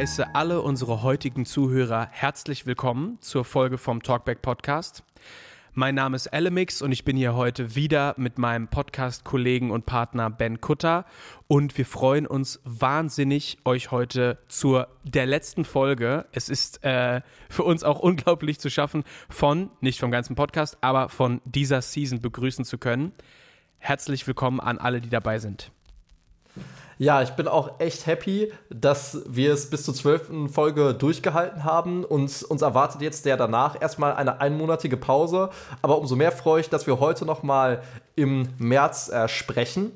Ich heiße alle unsere heutigen Zuhörer herzlich willkommen zur Folge vom Talkback Podcast. Mein Name ist Elemix und ich bin hier heute wieder mit meinem Podcast-Kollegen und Partner Ben Kutter und wir freuen uns wahnsinnig, euch heute zur der letzten Folge, es ist äh, für uns auch unglaublich zu schaffen, von, nicht vom ganzen Podcast, aber von dieser Season begrüßen zu können. Herzlich willkommen an alle, die dabei sind. Ja, ich bin auch echt happy, dass wir es bis zur zwölften Folge durchgehalten haben. Und uns erwartet jetzt der danach erstmal eine einmonatige Pause. Aber umso mehr freue ich, dass wir heute noch mal im März äh, sprechen.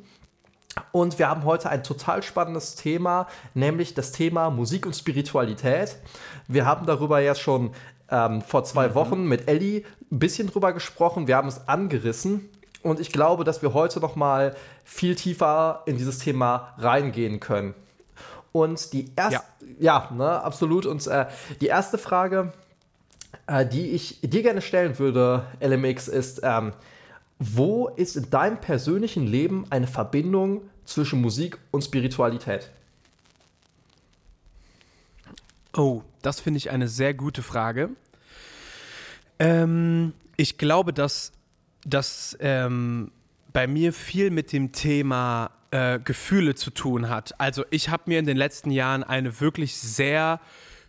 Und wir haben heute ein total spannendes Thema, nämlich das Thema Musik und Spiritualität. Wir haben darüber ja schon ähm, vor zwei mhm. Wochen mit Ellie ein bisschen drüber gesprochen. Wir haben es angerissen. Und ich glaube, dass wir heute noch mal viel tiefer in dieses Thema reingehen können. Und die erste, ja, ja ne, absolut. Und äh, die erste Frage, äh, die ich dir gerne stellen würde, LMX, ist, ähm, wo ist in deinem persönlichen Leben eine Verbindung zwischen Musik und Spiritualität? Oh, das finde ich eine sehr gute Frage. Ähm, ich glaube, dass das ähm, bei mir viel mit dem Thema äh, Gefühle zu tun hat. Also ich habe mir in den letzten Jahren eine wirklich sehr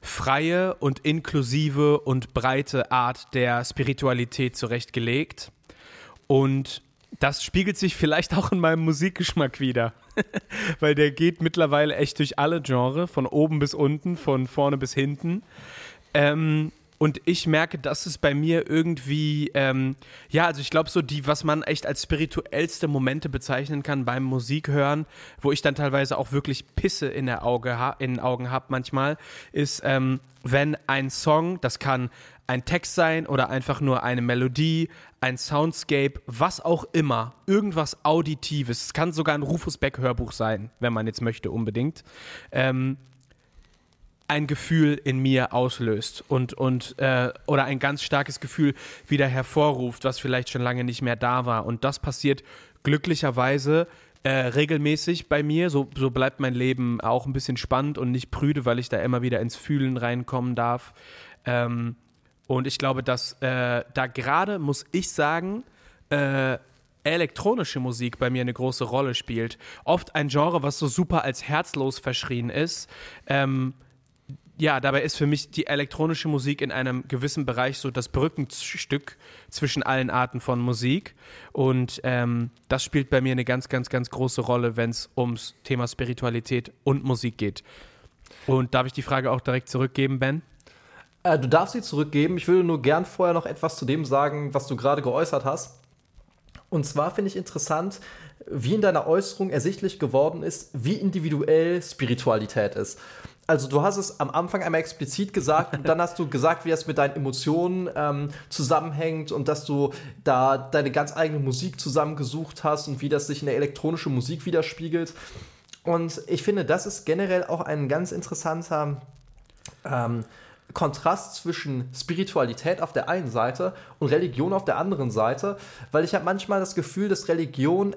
freie und inklusive und breite Art der Spiritualität zurechtgelegt. Und das spiegelt sich vielleicht auch in meinem Musikgeschmack wieder. Weil der geht mittlerweile echt durch alle Genres, von oben bis unten, von vorne bis hinten. Ähm, und ich merke, dass es bei mir irgendwie, ähm, ja, also ich glaube so die, was man echt als spirituellste Momente bezeichnen kann beim Musikhören, wo ich dann teilweise auch wirklich Pisse in, der Auge in den Augen habe manchmal, ist, ähm, wenn ein Song, das kann ein Text sein oder einfach nur eine Melodie, ein Soundscape, was auch immer, irgendwas Auditives, es kann sogar ein Rufus Beck Hörbuch sein, wenn man jetzt möchte unbedingt, ähm, ein Gefühl in mir auslöst und, und äh, oder ein ganz starkes Gefühl wieder hervorruft, was vielleicht schon lange nicht mehr da war. Und das passiert glücklicherweise äh, regelmäßig bei mir. So, so bleibt mein Leben auch ein bisschen spannend und nicht prüde, weil ich da immer wieder ins Fühlen reinkommen darf. Ähm, und ich glaube, dass äh, da gerade, muss ich sagen, äh, elektronische Musik bei mir eine große Rolle spielt. Oft ein Genre, was so super als herzlos verschrien ist. Ähm, ja, dabei ist für mich die elektronische Musik in einem gewissen Bereich so das Brückenstück zwischen allen Arten von Musik. Und ähm, das spielt bei mir eine ganz, ganz, ganz große Rolle, wenn es ums Thema Spiritualität und Musik geht. Und darf ich die Frage auch direkt zurückgeben, Ben? Äh, du darfst sie zurückgeben. Ich würde nur gern vorher noch etwas zu dem sagen, was du gerade geäußert hast. Und zwar finde ich interessant, wie in deiner Äußerung ersichtlich geworden ist, wie individuell Spiritualität ist also du hast es am Anfang einmal explizit gesagt und dann hast du gesagt, wie es mit deinen Emotionen ähm, zusammenhängt und dass du da deine ganz eigene Musik zusammengesucht hast und wie das sich in der elektronischen Musik widerspiegelt. Und ich finde, das ist generell auch ein ganz interessanter ähm, Kontrast zwischen Spiritualität auf der einen Seite und Religion auf der anderen Seite, weil ich habe manchmal das Gefühl, dass Religion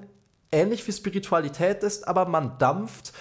ähnlich wie Spiritualität ist, aber man dampft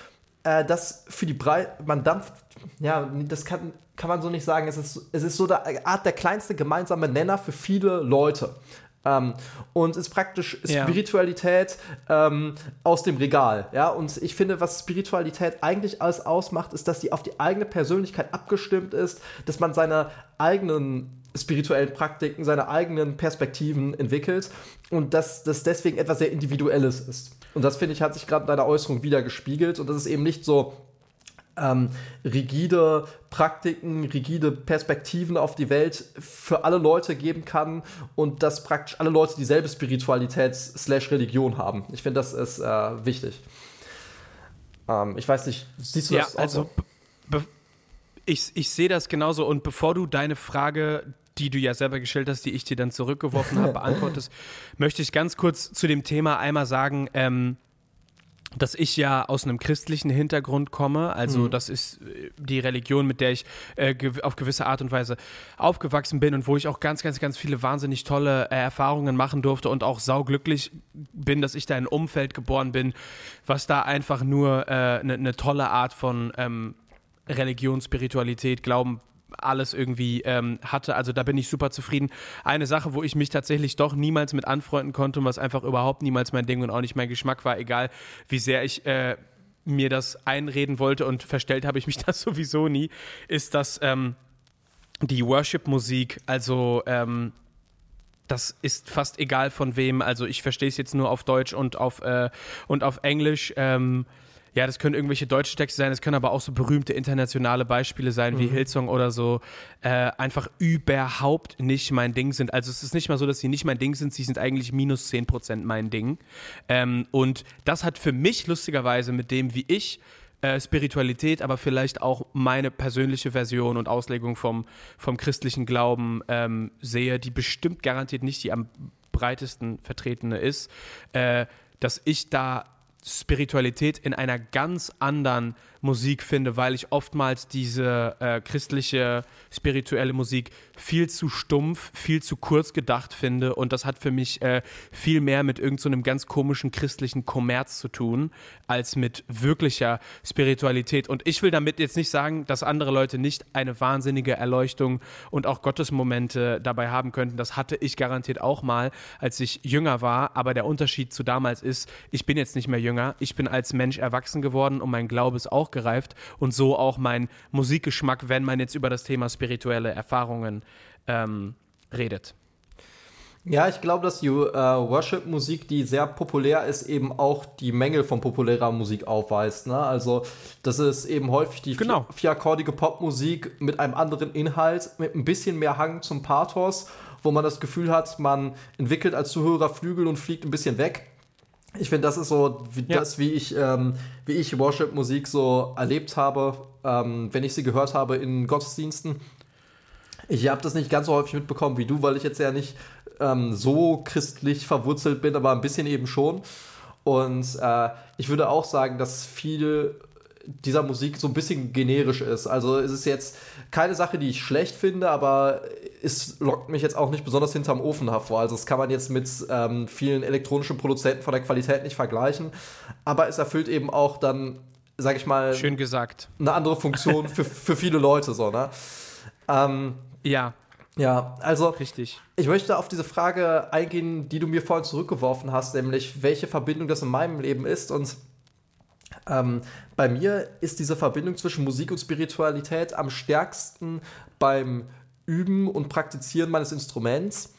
äh, das für die Breite, man dampft, ja, das kann, kann man so nicht sagen. Es ist, es ist so eine Art der kleinste gemeinsame Nenner für viele Leute. Ähm, und ist praktisch Spiritualität ja. ähm, aus dem Regal. Ja? Und ich finde, was Spiritualität eigentlich alles ausmacht, ist, dass die auf die eigene Persönlichkeit abgestimmt ist, dass man seine eigenen spirituellen Praktiken, seine eigenen Perspektiven entwickelt und dass das deswegen etwas sehr Individuelles ist. Und das, finde ich, hat sich gerade in deiner Äußerung wieder gespiegelt. Und das ist eben nicht so ähm, rigide Praktiken, rigide Perspektiven auf die Welt für alle Leute geben kann und dass praktisch alle Leute dieselbe Spiritualität slash Religion haben. Ich finde, das ist äh, wichtig. Ähm, ich weiß nicht, siehst du ja, das auch also, so? Ich, ich sehe das genauso und bevor du deine Frage die du ja selber gestellt hast, die ich dir dann zurückgeworfen habe, beantwortest, möchte ich ganz kurz zu dem Thema einmal sagen, ähm, dass ich ja aus einem christlichen Hintergrund komme. Also mhm. das ist äh, die Religion, mit der ich äh, auf gewisse Art und Weise aufgewachsen bin und wo ich auch ganz, ganz, ganz viele wahnsinnig tolle äh, Erfahrungen machen durfte und auch sauglücklich bin, dass ich da in einem Umfeld geboren bin, was da einfach nur eine äh, ne, ne tolle Art von ähm, Religion, Spiritualität, Glauben, alles irgendwie ähm, hatte. Also da bin ich super zufrieden. Eine Sache, wo ich mich tatsächlich doch niemals mit anfreunden konnte und was einfach überhaupt niemals mein Ding und auch nicht mein Geschmack war, egal wie sehr ich äh, mir das einreden wollte und verstellt habe ich mich das sowieso nie, ist, dass ähm, die Worship-Musik, also ähm, das ist fast egal von wem. Also ich verstehe es jetzt nur auf Deutsch und auf, äh, und auf Englisch. Ähm, ja, das können irgendwelche deutsche Texte sein, es können aber auch so berühmte internationale Beispiele sein, mhm. wie Hillsong oder so, äh, einfach überhaupt nicht mein Ding sind. Also es ist nicht mal so, dass sie nicht mein Ding sind, sie sind eigentlich minus 10% mein Ding. Ähm, und das hat für mich lustigerweise mit dem, wie ich äh, Spiritualität, aber vielleicht auch meine persönliche Version und Auslegung vom, vom christlichen Glauben ähm, sehe, die bestimmt garantiert nicht die am breitesten vertretene ist, äh, dass ich da Spiritualität in einer ganz anderen Musik finde, weil ich oftmals diese äh, christliche, spirituelle Musik viel zu stumpf, viel zu kurz gedacht finde. Und das hat für mich äh, viel mehr mit irgendeinem so ganz komischen christlichen Kommerz zu tun, als mit wirklicher Spiritualität. Und ich will damit jetzt nicht sagen, dass andere Leute nicht eine wahnsinnige Erleuchtung und auch Gottesmomente dabei haben könnten. Das hatte ich garantiert auch mal, als ich jünger war. Aber der Unterschied zu damals ist, ich bin jetzt nicht mehr jünger. Ich bin als Mensch erwachsen geworden und mein Glaube ist auch aufgereift und so auch mein Musikgeschmack, wenn man jetzt über das Thema spirituelle Erfahrungen ähm, redet. Ja, ich glaube, dass die äh, Worship-Musik, die sehr populär ist, eben auch die Mängel von populärer Musik aufweist. Ne? Also, das ist eben häufig die genau. vierakkordige Popmusik mit einem anderen Inhalt, mit ein bisschen mehr Hang zum Pathos, wo man das Gefühl hat, man entwickelt als Zuhörer Flügel und fliegt ein bisschen weg. Ich finde, das ist so wie ja. das, wie ich, ähm, wie ich Worship-Musik so erlebt habe, ähm, wenn ich sie gehört habe in Gottesdiensten. Ich habe das nicht ganz so häufig mitbekommen wie du, weil ich jetzt ja nicht ähm, so christlich verwurzelt bin, aber ein bisschen eben schon. Und äh, ich würde auch sagen, dass viel dieser Musik so ein bisschen generisch ist. Also es ist jetzt keine Sache, die ich schlecht finde, aber es lockt mich jetzt auch nicht besonders hinterm Ofen hervor. Also das kann man jetzt mit ähm, vielen elektronischen Produzenten von der Qualität nicht vergleichen. Aber es erfüllt eben auch dann, sag ich mal, schön gesagt, eine andere Funktion für, für viele Leute so. Ne? Ähm, ja. Ja, also richtig. Ich möchte auf diese Frage eingehen, die du mir vorhin zurückgeworfen hast, nämlich welche Verbindung das in meinem Leben ist und ähm, bei mir ist diese Verbindung zwischen Musik und Spiritualität am stärksten beim Üben und Praktizieren meines Instruments.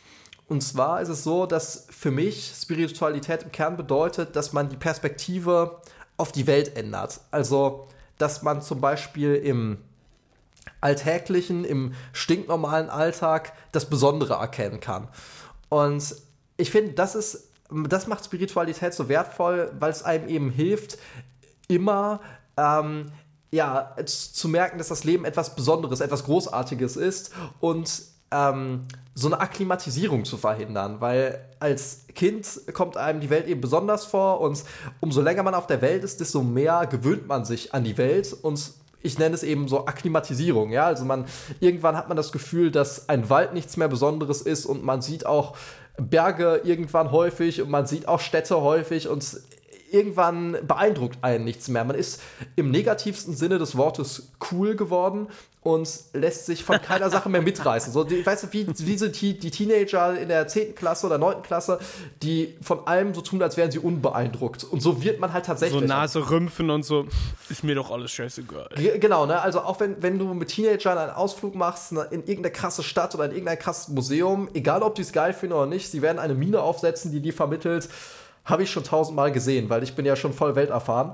Und zwar ist es so, dass für mich Spiritualität im Kern bedeutet, dass man die Perspektive auf die Welt ändert. Also, dass man zum Beispiel im alltäglichen, im stinknormalen Alltag das Besondere erkennen kann. Und ich finde, das ist, das macht Spiritualität so wertvoll, weil es einem eben hilft, immer ähm, ja, zu merken, dass das Leben etwas Besonderes, etwas Großartiges ist und ähm, so eine Akklimatisierung zu verhindern, weil als Kind kommt einem die Welt eben besonders vor und umso länger man auf der Welt ist, desto mehr gewöhnt man sich an die Welt und ich nenne es eben so Akklimatisierung, ja, also man irgendwann hat man das Gefühl, dass ein Wald nichts mehr Besonderes ist und man sieht auch Berge irgendwann häufig und man sieht auch Städte häufig und irgendwann beeindruckt einen nichts mehr. Man ist im negativsten Sinne des Wortes cool geworden und lässt sich von keiner Sache mehr mitreißen. So, die, weißt du, wie, wie sind die, die Teenager in der 10. Klasse oder 9. Klasse, die von allem so tun, als wären sie unbeeindruckt. Und so wird man halt tatsächlich. So Nase rümpfen und so, ist mir doch alles scheißegal. Genau, ne? Also auch wenn, wenn du mit Teenagern einen Ausflug machst ne, in irgendeine krasse Stadt oder in irgendein krasses Museum, egal ob die es geil finden oder nicht, sie werden eine Mine aufsetzen, die dir vermittelt, habe ich schon tausendmal gesehen, weil ich bin ja schon voll welterfahren.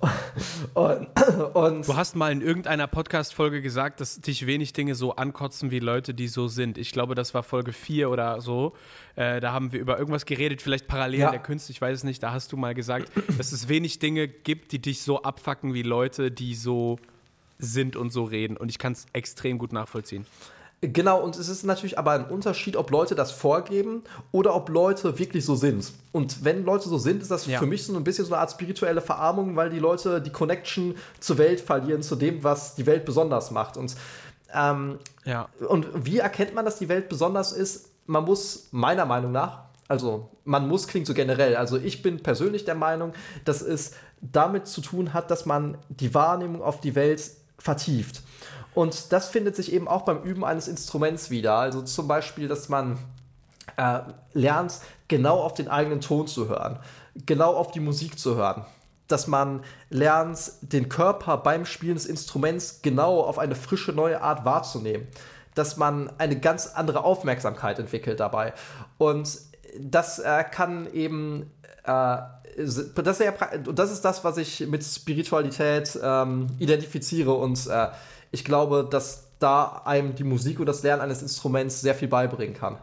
Und, und du hast mal in irgendeiner Podcast-Folge gesagt, dass dich wenig Dinge so ankotzen wie Leute, die so sind. Ich glaube, das war Folge 4 oder so. Äh, da haben wir über irgendwas geredet, vielleicht parallel ja. der Künste, ich weiß es nicht. Da hast du mal gesagt, dass es wenig Dinge gibt, die dich so abfacken wie Leute, die so sind und so reden. Und ich kann es extrem gut nachvollziehen. Genau, und es ist natürlich aber ein Unterschied, ob Leute das vorgeben oder ob Leute wirklich so sind. Und wenn Leute so sind, ist das ja. für mich so ein bisschen so eine Art spirituelle Verarmung, weil die Leute die Connection zur Welt verlieren, zu dem, was die Welt besonders macht. Und, ähm, ja. und wie erkennt man, dass die Welt besonders ist? Man muss meiner Meinung nach, also man muss klingt so generell, also ich bin persönlich der Meinung, dass es damit zu tun hat, dass man die Wahrnehmung auf die Welt vertieft. Und das findet sich eben auch beim Üben eines Instruments wieder. Also zum Beispiel, dass man äh, lernt, genau auf den eigenen Ton zu hören, genau auf die Musik zu hören. Dass man lernt, den Körper beim Spielen des Instruments genau auf eine frische neue Art wahrzunehmen. Dass man eine ganz andere Aufmerksamkeit entwickelt dabei. Und das äh, kann eben äh, das, ist ja, das ist das, was ich mit Spiritualität ähm, identifiziere und äh, ich glaube, dass da einem die Musik und das Lernen eines Instruments sehr viel beibringen kann.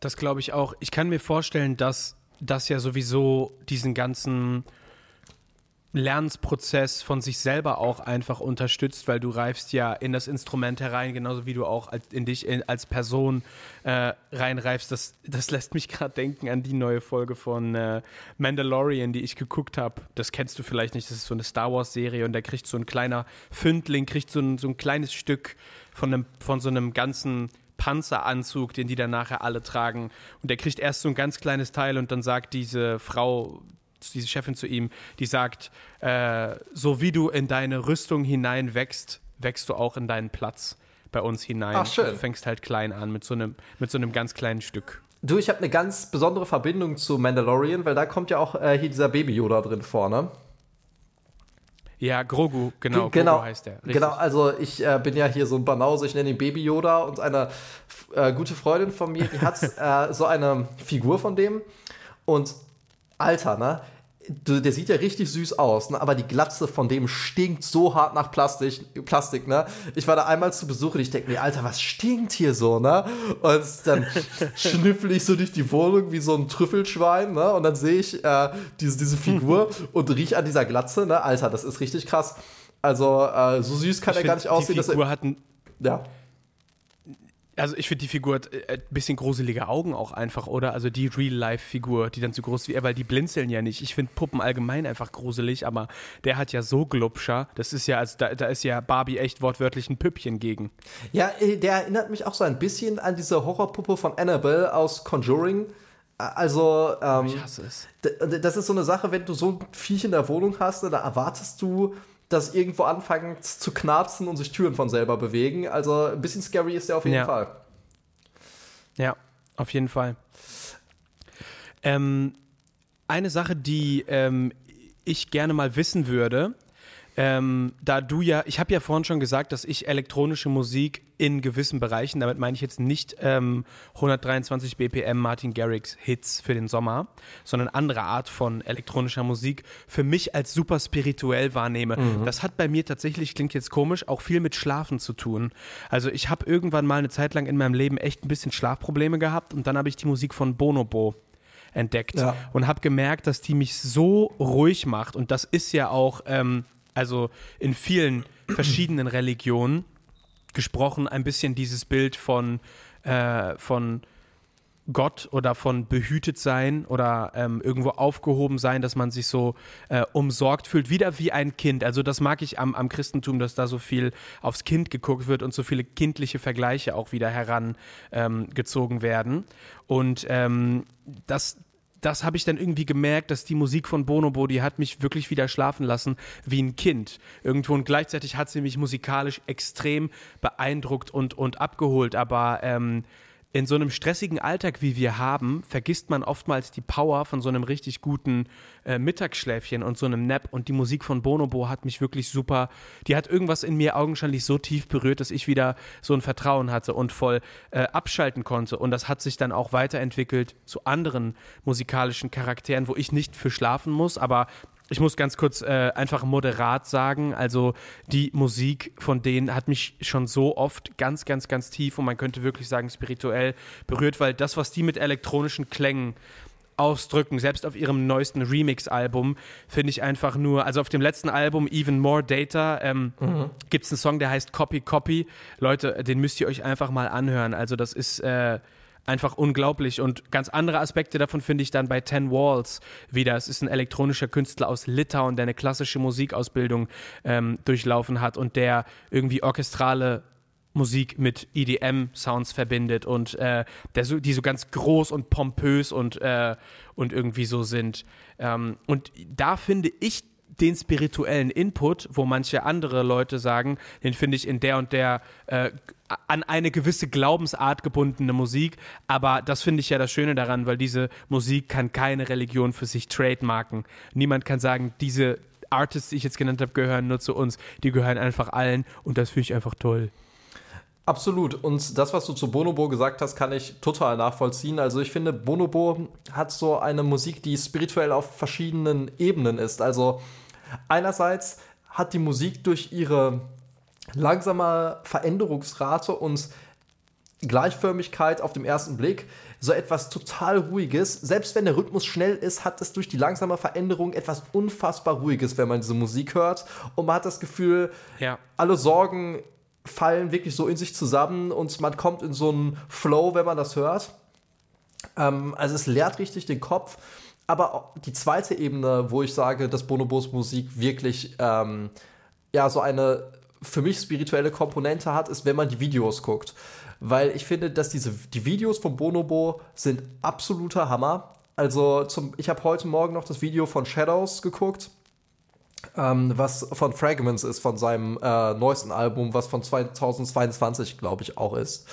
Das glaube ich auch. Ich kann mir vorstellen, dass das ja sowieso diesen ganzen Lernensprozess von sich selber auch einfach unterstützt, weil du reifst ja in das Instrument herein, genauso wie du auch in dich als Person äh, reinreifst. Das, das lässt mich gerade denken an die neue Folge von äh, Mandalorian, die ich geguckt habe. Das kennst du vielleicht nicht, das ist so eine Star Wars-Serie und da kriegt so ein kleiner Fündling, kriegt so ein, so ein kleines Stück von, einem, von so einem ganzen Panzeranzug, den die dann nachher alle tragen. Und der kriegt erst so ein ganz kleines Teil und dann sagt diese Frau, diese Chefin zu ihm, die sagt, äh, so wie du in deine Rüstung hinein wächst, wächst du auch in deinen Platz bei uns hinein. Ach, schön. Du fängst halt klein an mit so einem, mit so einem ganz kleinen Stück. Du, ich habe eine ganz besondere Verbindung zu Mandalorian, weil da kommt ja auch äh, hier dieser Baby Yoda drin vorne. Ja, Grogu, genau. Genau, Grogu heißt der. Richtig. Genau, also ich äh, bin ja hier so ein Banause, ich nenne ihn Baby Yoda und eine äh, gute Freundin von mir, die hat äh, so eine Figur von dem und Alter, ne? der sieht ja richtig süß aus, ne? aber die Glatze von dem stinkt so hart nach Plastik, Plastik, ne? Ich war da einmal zu Besuch und ich denke mir, Alter, was stinkt hier so, ne? Und dann schnüffel ich so durch die Wohnung wie so ein Trüffelschwein, ne? Und dann sehe ich äh, diese, diese Figur und riech an dieser Glatze, ne? Alter, das ist richtig krass. Also, äh, so süß kann ich er gar nicht aussehen. Die Figur dass er, hat ein, ja. Also ich finde die Figur hat ein äh, bisschen gruselige Augen auch einfach, oder? Also die Real-Life-Figur, die dann so groß wie er, weil die blinzeln ja nicht. Ich finde Puppen allgemein einfach gruselig, aber der hat ja so Glubscher. Das ist ja, also da, da ist ja Barbie echt wortwörtlich ein Püppchen gegen. Ja, äh, der erinnert mich auch so ein bisschen an diese Horrorpuppe von Annabelle aus Conjuring. Also, ähm, ich hasse es. Das ist so eine Sache, wenn du so ein Viech in der Wohnung hast, da erwartest du, dass irgendwo anfangen zu knarzen und sich Türen von selber bewegen. Also ein bisschen scary ist der auf jeden ja. Fall. Ja, auf jeden Fall. Ähm, eine Sache, die ähm, ich gerne mal wissen würde, ähm, da du ja, ich habe ja vorhin schon gesagt, dass ich elektronische Musik in gewissen Bereichen, damit meine ich jetzt nicht ähm, 123 BPM Martin Garrix Hits für den Sommer, sondern andere Art von elektronischer Musik für mich als super spirituell wahrnehme. Mhm. Das hat bei mir tatsächlich, klingt jetzt komisch, auch viel mit Schlafen zu tun. Also ich habe irgendwann mal eine Zeit lang in meinem Leben echt ein bisschen Schlafprobleme gehabt und dann habe ich die Musik von Bonobo entdeckt ja. und habe gemerkt, dass die mich so ruhig macht und das ist ja auch ähm, also in vielen verschiedenen Religionen gesprochen, ein bisschen dieses Bild von, äh, von Gott oder von behütet sein oder ähm, irgendwo aufgehoben sein, dass man sich so äh, umsorgt fühlt, wieder wie ein Kind. Also das mag ich am, am Christentum, dass da so viel aufs Kind geguckt wird und so viele kindliche Vergleiche auch wieder herangezogen ähm, werden. Und ähm, das, das habe ich dann irgendwie gemerkt, dass die Musik von Bonobo, die hat mich wirklich wieder schlafen lassen wie ein Kind. Irgendwo und gleichzeitig hat sie mich musikalisch extrem beeindruckt und, und abgeholt, aber ähm, in so einem stressigen Alltag, wie wir haben, vergisst man oftmals die Power von so einem richtig guten äh, Mittagsschläfchen und so einem Nap. Und die Musik von Bonobo hat mich wirklich super, die hat irgendwas in mir augenscheinlich so tief berührt, dass ich wieder so ein Vertrauen hatte und voll äh, abschalten konnte. Und das hat sich dann auch weiterentwickelt zu anderen musikalischen Charakteren, wo ich nicht für schlafen muss, aber ich muss ganz kurz äh, einfach moderat sagen, also die Musik von denen hat mich schon so oft ganz, ganz, ganz tief und man könnte wirklich sagen spirituell berührt, weil das, was die mit elektronischen Klängen ausdrücken, selbst auf ihrem neuesten Remix-Album, finde ich einfach nur, also auf dem letzten Album Even More Data ähm, mhm. gibt es einen Song, der heißt Copy Copy. Leute, den müsst ihr euch einfach mal anhören. Also das ist äh, einfach unglaublich. Und ganz andere Aspekte davon finde ich dann bei Ten Walls wieder. Es ist ein elektronischer Künstler aus Litauen, der eine klassische Musikausbildung ähm, durchlaufen hat und der irgendwie orchestrale Musik mit EDM-Sounds verbindet und äh, der so, die so ganz groß und pompös und, äh, und irgendwie so sind. Ähm, und da finde ich den spirituellen Input, wo manche andere Leute sagen, den finde ich in der und der äh, an eine gewisse Glaubensart gebundene Musik. Aber das finde ich ja das Schöne daran, weil diese Musik kann keine Religion für sich trademarken. Niemand kann sagen, diese Artists, die ich jetzt genannt habe, gehören nur zu uns. Die gehören einfach allen und das finde ich einfach toll. Absolut. Und das, was du zu Bonobo gesagt hast, kann ich total nachvollziehen. Also ich finde, Bonobo hat so eine Musik, die spirituell auf verschiedenen Ebenen ist. Also einerseits hat die Musik durch ihre langsame Veränderungsrate und Gleichförmigkeit auf dem ersten Blick so etwas total Ruhiges. Selbst wenn der Rhythmus schnell ist, hat es durch die langsame Veränderung etwas unfassbar Ruhiges, wenn man diese Musik hört. Und man hat das Gefühl, ja. alle Sorgen fallen wirklich so in sich zusammen und man kommt in so einen Flow, wenn man das hört. Ähm, also es leert richtig den Kopf. Aber die zweite Ebene, wo ich sage, dass Bonobos Musik wirklich ähm, ja so eine für mich spirituelle Komponente hat, ist, wenn man die Videos guckt. Weil ich finde, dass diese die Videos von Bonobo sind absoluter Hammer. Also zum, ich habe heute Morgen noch das Video von Shadows geguckt ähm, was von Fragments ist, von seinem äh, neuesten Album, was von 2022, glaube ich, auch ist.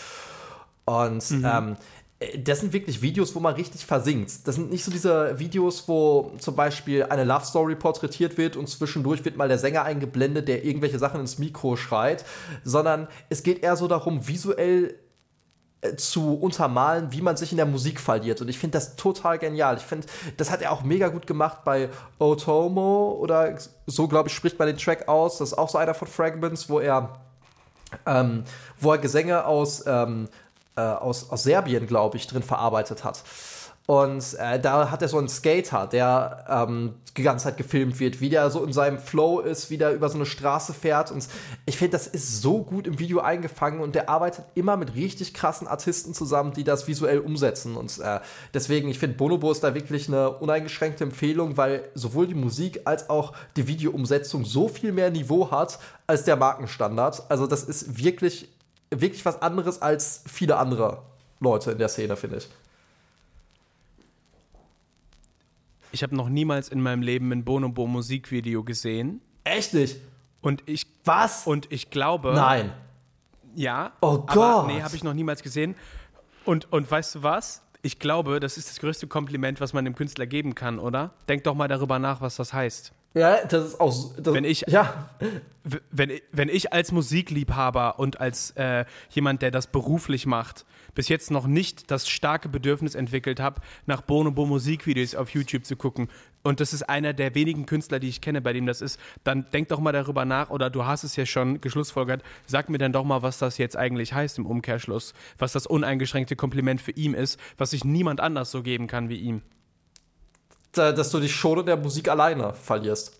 Und mhm. ähm, das sind wirklich Videos, wo man richtig versinkt. Das sind nicht so diese Videos, wo zum Beispiel eine Love Story porträtiert wird und zwischendurch wird mal der Sänger eingeblendet, der irgendwelche Sachen ins Mikro schreit, sondern es geht eher so darum, visuell äh, zu untermalen, wie man sich in der Musik verliert. Und ich finde das total genial. Ich finde, das hat er auch mega gut gemacht bei Otomo oder so, glaube ich, spricht man den Track aus. Das ist auch so einer von Fragments, wo er, ähm, wo er Gesänge aus, ähm, äh, aus, aus Serbien, glaube ich, drin verarbeitet hat. Und äh, da hat er so einen Skater, der ähm, die ganze Zeit gefilmt wird, wie der so in seinem Flow ist, wie der über so eine Straße fährt. Und ich finde, das ist so gut im Video eingefangen und der arbeitet immer mit richtig krassen Artisten zusammen, die das visuell umsetzen. Und äh, deswegen, ich finde, Bonobo ist da wirklich eine uneingeschränkte Empfehlung, weil sowohl die Musik als auch die Videoumsetzung so viel mehr Niveau hat als der Markenstandard. Also, das ist wirklich, wirklich was anderes als viele andere Leute in der Szene, finde ich. Ich habe noch niemals in meinem Leben ein Bonobo Musikvideo gesehen. Echt nicht? Und ich. Was? Und ich glaube. Nein. Ja. Oh Gott. Nee, habe ich noch niemals gesehen. Und, und weißt du was? Ich glaube, das ist das größte Kompliment, was man dem Künstler geben kann, oder? Denk doch mal darüber nach, was das heißt. Ja, das ist auch. Das, wenn ich, ja. wenn, wenn ich als Musikliebhaber und als äh, jemand, der das beruflich macht, bis jetzt noch nicht das starke Bedürfnis entwickelt habe, nach Bonobo Musikvideos auf YouTube zu gucken. Und das ist einer der wenigen Künstler, die ich kenne, bei dem das ist. Dann denk doch mal darüber nach, oder du hast es ja schon geschlussfolgert, sag mir dann doch mal, was das jetzt eigentlich heißt im Umkehrschluss. Was das uneingeschränkte Kompliment für ihn ist, was sich niemand anders so geben kann wie ihm. Dass du dich schon in der Musik alleine verlierst.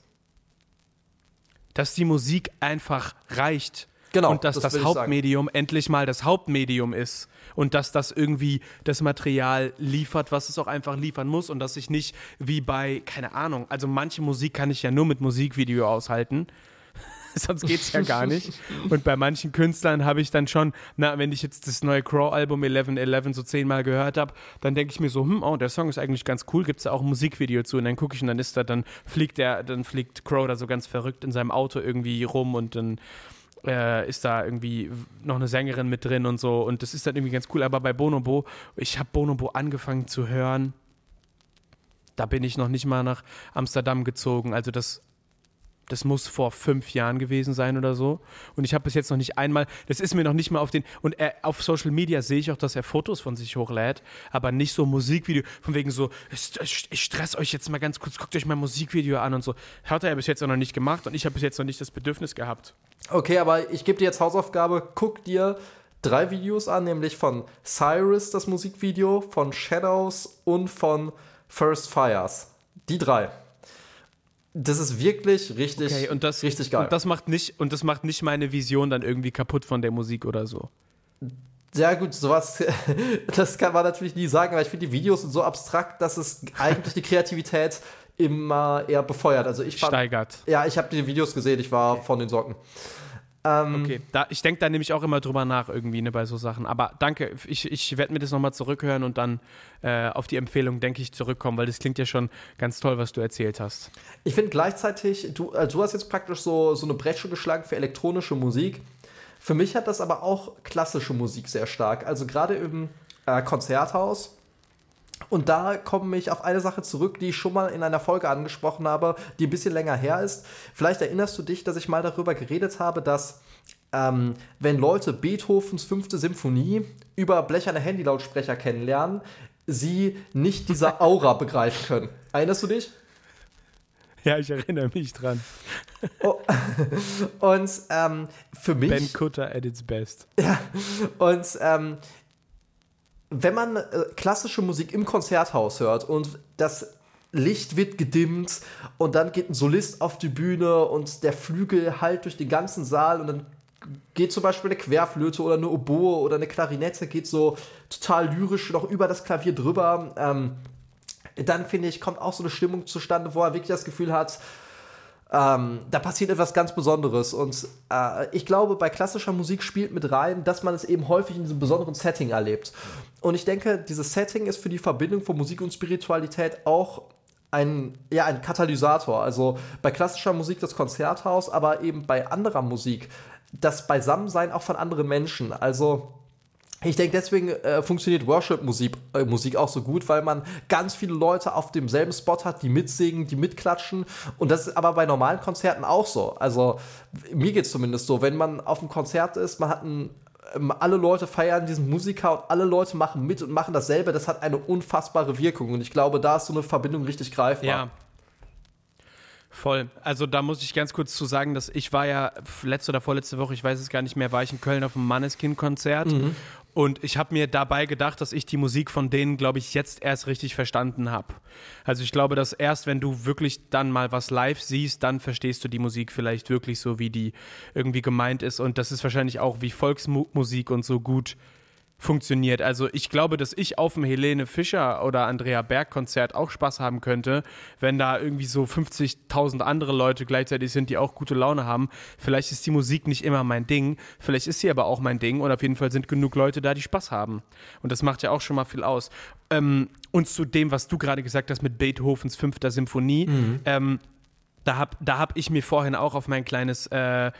Dass die Musik einfach reicht. Genau. Und dass das, das Hauptmedium endlich mal das Hauptmedium ist und dass das irgendwie das Material liefert, was es auch einfach liefern muss und dass ich nicht wie bei, keine Ahnung, also manche Musik kann ich ja nur mit Musikvideo aushalten. Sonst geht es ja gar nicht. Und bei manchen Künstlern habe ich dann schon, na, wenn ich jetzt das neue Crow-Album 1111 so zehnmal gehört habe, dann denke ich mir so, hm, oh, der Song ist eigentlich ganz cool, gibt es da auch ein Musikvideo zu? Und dann gucke ich und dann ist da, dann fliegt der, dann fliegt Crow da so ganz verrückt in seinem Auto irgendwie rum und dann äh, ist da irgendwie noch eine Sängerin mit drin und so. Und das ist dann irgendwie ganz cool. Aber bei Bonobo, ich habe Bonobo angefangen zu hören. Da bin ich noch nicht mal nach Amsterdam gezogen. Also das das muss vor fünf Jahren gewesen sein oder so. Und ich habe bis jetzt noch nicht einmal, das ist mir noch nicht mal auf den, und er, auf Social Media sehe ich auch, dass er Fotos von sich hochlädt, aber nicht so Musikvideo, von wegen so, ich, stress euch jetzt mal ganz kurz, guckt euch mein Musikvideo an und so. Hat er bis jetzt auch noch nicht gemacht und ich habe bis jetzt noch nicht das Bedürfnis gehabt. Okay, aber ich gebe dir jetzt Hausaufgabe, guck dir drei Videos an, nämlich von Cyrus, das Musikvideo, von Shadows und von First Fires. Die drei das ist wirklich richtig, okay, und das, richtig geil. Und das macht nicht, und das macht nicht meine Vision dann irgendwie kaputt von der Musik oder so. Ja, gut, sowas, das kann man natürlich nie sagen, aber ich finde, die Videos sind so abstrakt, dass es eigentlich die Kreativität immer eher befeuert. Also ich fand, Steigert. Ja, ich habe die Videos gesehen, ich war okay. von den Socken. Ähm, okay, da, ich denke da nämlich auch immer drüber nach irgendwie ne, bei so Sachen. Aber danke, ich, ich werde mir das nochmal zurückhören und dann äh, auf die Empfehlung, denke ich, zurückkommen, weil das klingt ja schon ganz toll, was du erzählt hast. Ich finde gleichzeitig, du, also du hast jetzt praktisch so, so eine Bresche geschlagen für elektronische Musik. Für mich hat das aber auch klassische Musik sehr stark. Also gerade im äh, Konzerthaus. Und da komme ich auf eine Sache zurück, die ich schon mal in einer Folge angesprochen habe, die ein bisschen länger her ist. Vielleicht erinnerst du dich, dass ich mal darüber geredet habe, dass ähm, wenn Leute Beethovens fünfte Symphonie über blecherne Handylautsprecher kennenlernen, sie nicht dieser Aura begreifen können. Erinnerst du dich? Ja, ich erinnere mich dran. Oh. Und ähm, für mich. Ben Kutter at its best. Ja, und ähm, wenn man äh, klassische Musik im Konzerthaus hört und das Licht wird gedimmt und dann geht ein Solist auf die Bühne und der Flügel halt durch den ganzen Saal und dann geht zum Beispiel eine Querflöte oder eine Oboe oder eine Klarinette, geht so total lyrisch noch über das Klavier drüber. Ähm, dann finde ich, kommt auch so eine Stimmung zustande, wo er wirklich das Gefühl hat, ähm, da passiert etwas ganz Besonderes. Und äh, ich glaube, bei klassischer Musik spielt mit rein, dass man es eben häufig in diesem besonderen Setting erlebt. Und ich denke, dieses Setting ist für die Verbindung von Musik und Spiritualität auch ein, ja, ein Katalysator. Also bei klassischer Musik das Konzerthaus, aber eben bei anderer Musik das Beisammensein auch von anderen Menschen. Also ich denke, deswegen äh, funktioniert Worship-Musik äh, Musik auch so gut, weil man ganz viele Leute auf demselben Spot hat, die mitsingen, die mitklatschen. Und das ist aber bei normalen Konzerten auch so. Also mir geht es zumindest so, wenn man auf einem Konzert ist, man hat ein ähm, alle Leute feiern diesen Musiker und alle Leute machen mit und machen dasselbe. Das hat eine unfassbare Wirkung. Und ich glaube, da ist so eine Verbindung richtig greifbar. Ja, Voll. Also da muss ich ganz kurz zu sagen, dass ich war ja letzte oder vorletzte Woche, ich weiß es gar nicht mehr, war ich in Köln auf einem Manneskind-Konzert mhm. Und ich habe mir dabei gedacht, dass ich die Musik von denen, glaube ich, jetzt erst richtig verstanden habe. Also ich glaube, dass erst, wenn du wirklich dann mal was live siehst, dann verstehst du die Musik vielleicht wirklich so, wie die irgendwie gemeint ist und das ist wahrscheinlich auch wie Volksmusik und so gut funktioniert. Also ich glaube, dass ich auf dem Helene Fischer oder Andrea Berg Konzert auch Spaß haben könnte, wenn da irgendwie so 50.000 andere Leute gleichzeitig sind, die auch gute Laune haben. Vielleicht ist die Musik nicht immer mein Ding, vielleicht ist sie aber auch mein Ding und auf jeden Fall sind genug Leute da, die Spaß haben. Und das macht ja auch schon mal viel aus. Ähm, und zu dem, was du gerade gesagt hast mit Beethovens fünfter Symphonie, mhm. ähm, da habe da hab ich mir vorhin auch auf mein kleines äh, äh,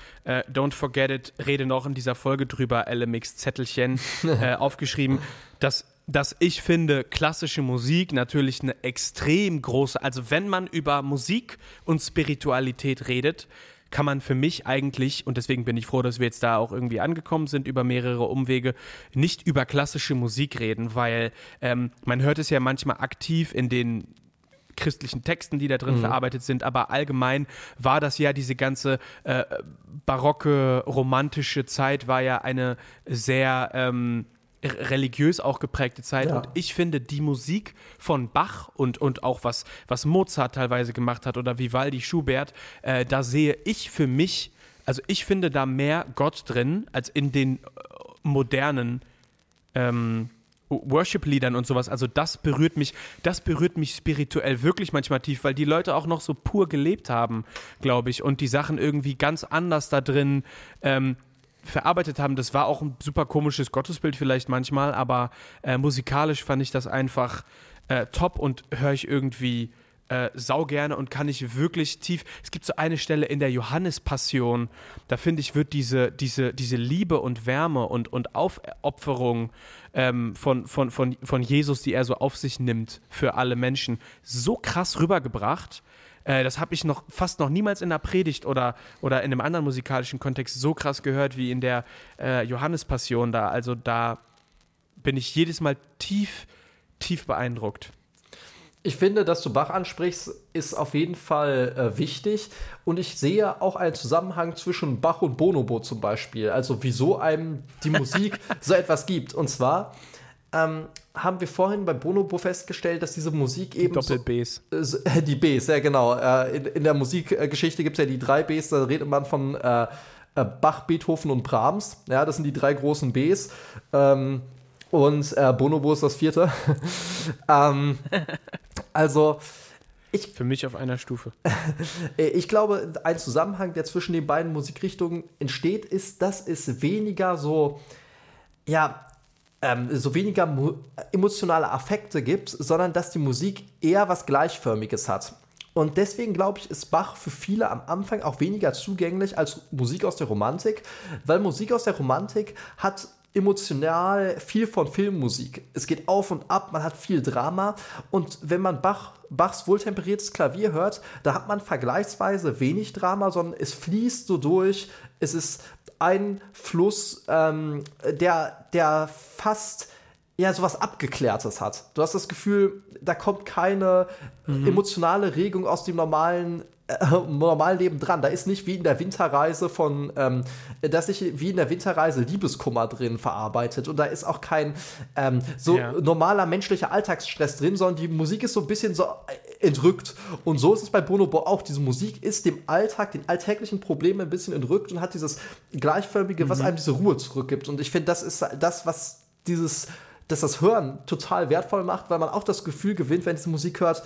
Don't Forget It Rede noch in dieser Folge drüber, LMX-Zettelchen, äh, aufgeschrieben, dass dass ich finde, klassische Musik natürlich eine extrem große, also wenn man über Musik und Spiritualität redet, kann man für mich eigentlich, und deswegen bin ich froh, dass wir jetzt da auch irgendwie angekommen sind, über mehrere Umwege, nicht über klassische Musik reden, weil ähm, man hört es ja manchmal aktiv in den christlichen Texten, die da drin mhm. verarbeitet sind, aber allgemein war das ja diese ganze äh, barocke, romantische Zeit, war ja eine sehr ähm, religiös auch geprägte Zeit. Ja. Und ich finde, die Musik von Bach und, und auch was, was Mozart teilweise gemacht hat oder Vivaldi, Schubert, äh, da sehe ich für mich, also ich finde da mehr Gott drin als in den äh, modernen ähm, Worship-Liedern und sowas, also das berührt mich, das berührt mich spirituell wirklich manchmal tief, weil die Leute auch noch so pur gelebt haben, glaube ich, und die Sachen irgendwie ganz anders da drin ähm, verarbeitet haben. Das war auch ein super komisches Gottesbild vielleicht manchmal, aber äh, musikalisch fand ich das einfach äh, top und höre ich irgendwie äh, sau gerne und kann ich wirklich tief. Es gibt so eine Stelle in der Johannespassion, da finde ich, wird diese, diese, diese Liebe und Wärme und, und Aufopferung ähm, von, von, von, von Jesus, die er so auf sich nimmt für alle Menschen, so krass rübergebracht. Äh, das habe ich noch fast noch niemals in der Predigt oder, oder in einem anderen musikalischen Kontext so krass gehört wie in der äh, Johannespassion da. Also da bin ich jedes Mal tief, tief beeindruckt. Ich finde, dass du Bach ansprichst, ist auf jeden Fall äh, wichtig. Und ich sehe auch einen Zusammenhang zwischen Bach und Bonobo zum Beispiel. Also wieso einem die Musik so etwas gibt. Und zwar ähm, haben wir vorhin bei Bonobo festgestellt, dass diese Musik eben. Die Doppel-Bs. So, äh, die Bs, ja genau. Äh, in, in, der Musikgeschichte gibt es ja die drei Bs, da redet man von äh, äh, Bach, Beethoven und Brahms. Ja, das sind die drei großen Bs. Ähm, und äh, Bonobo ist das vierte. ähm, also, Ich, Für mich auf einer Stufe. ich glaube, ein Zusammenhang, der zwischen den beiden Musikrichtungen entsteht, ist, dass es weniger so, ja, ähm, so weniger emotionale Affekte gibt, sondern dass die Musik eher was Gleichförmiges hat. Und deswegen glaube ich, ist Bach für viele am Anfang auch weniger zugänglich als Musik aus der Romantik, weil Musik aus der Romantik hat emotional viel von Filmmusik. Es geht auf und ab, man hat viel Drama und wenn man Bach, Bachs wohltemperiertes Klavier hört, da hat man vergleichsweise wenig Drama, sondern es fließt so durch. Es ist ein Fluss, ähm, der, der fast ja sowas Abgeklärtes hat. Du hast das Gefühl, da kommt keine mhm. emotionale Regung aus dem normalen äh, normalen Leben dran. Da ist nicht wie in der Winterreise von, ähm, da ist nicht wie in der Winterreise Liebeskummer drin verarbeitet und da ist auch kein ähm, so ja. normaler menschlicher Alltagsstress drin, sondern die Musik ist so ein bisschen so äh, entrückt. Und so ist es bei Bonobo auch. Diese Musik ist dem Alltag, den alltäglichen Problemen ein bisschen entrückt und hat dieses gleichförmige, mhm. was einem diese Ruhe zurückgibt. Und ich finde, das ist das, was dieses, dass das Hören total wertvoll macht, weil man auch das Gefühl gewinnt, wenn diese Musik hört,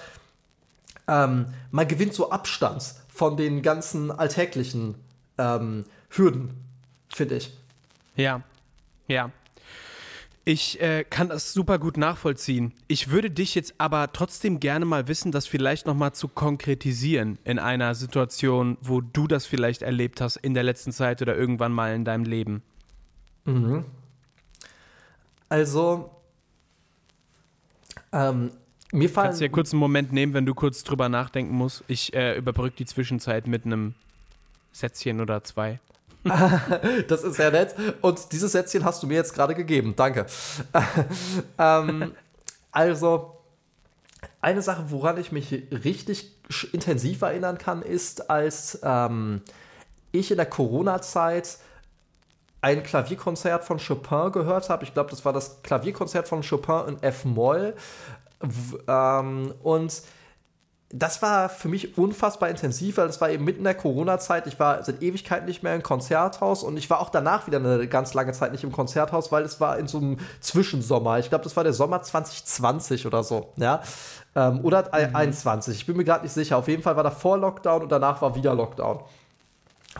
ähm, man gewinnt so Abstand von den ganzen alltäglichen ähm, Hürden, finde ich. Ja, ja. Ich äh, kann das super gut nachvollziehen. Ich würde dich jetzt aber trotzdem gerne mal wissen, das vielleicht nochmal zu konkretisieren in einer Situation, wo du das vielleicht erlebt hast in der letzten Zeit oder irgendwann mal in deinem Leben. Mhm. Also, ähm, mir fallen. Kannst du ja kurz einen Moment nehmen, wenn du kurz drüber nachdenken musst. Ich äh, überbrücke die Zwischenzeit mit einem Sätzchen oder zwei. das ist sehr nett. Und dieses Sätzchen hast du mir jetzt gerade gegeben. Danke. ähm, also, eine Sache, woran ich mich richtig intensiv erinnern kann, ist, als ähm, ich in der Corona-Zeit ein Klavierkonzert von Chopin gehört habe. Ich glaube, das war das Klavierkonzert von Chopin in F-Moll. Ähm, und das war für mich unfassbar intensiv, weil das war eben mitten in der Corona-Zeit. Ich war seit Ewigkeit nicht mehr im Konzerthaus und ich war auch danach wieder eine ganz lange Zeit nicht im Konzerthaus, weil es war in so einem Zwischensommer. Ich glaube, das war der Sommer 2020 oder so, ja. Ähm, oder mhm. 21. Ich bin mir gerade nicht sicher. Auf jeden Fall war da vor Lockdown und danach war wieder Lockdown.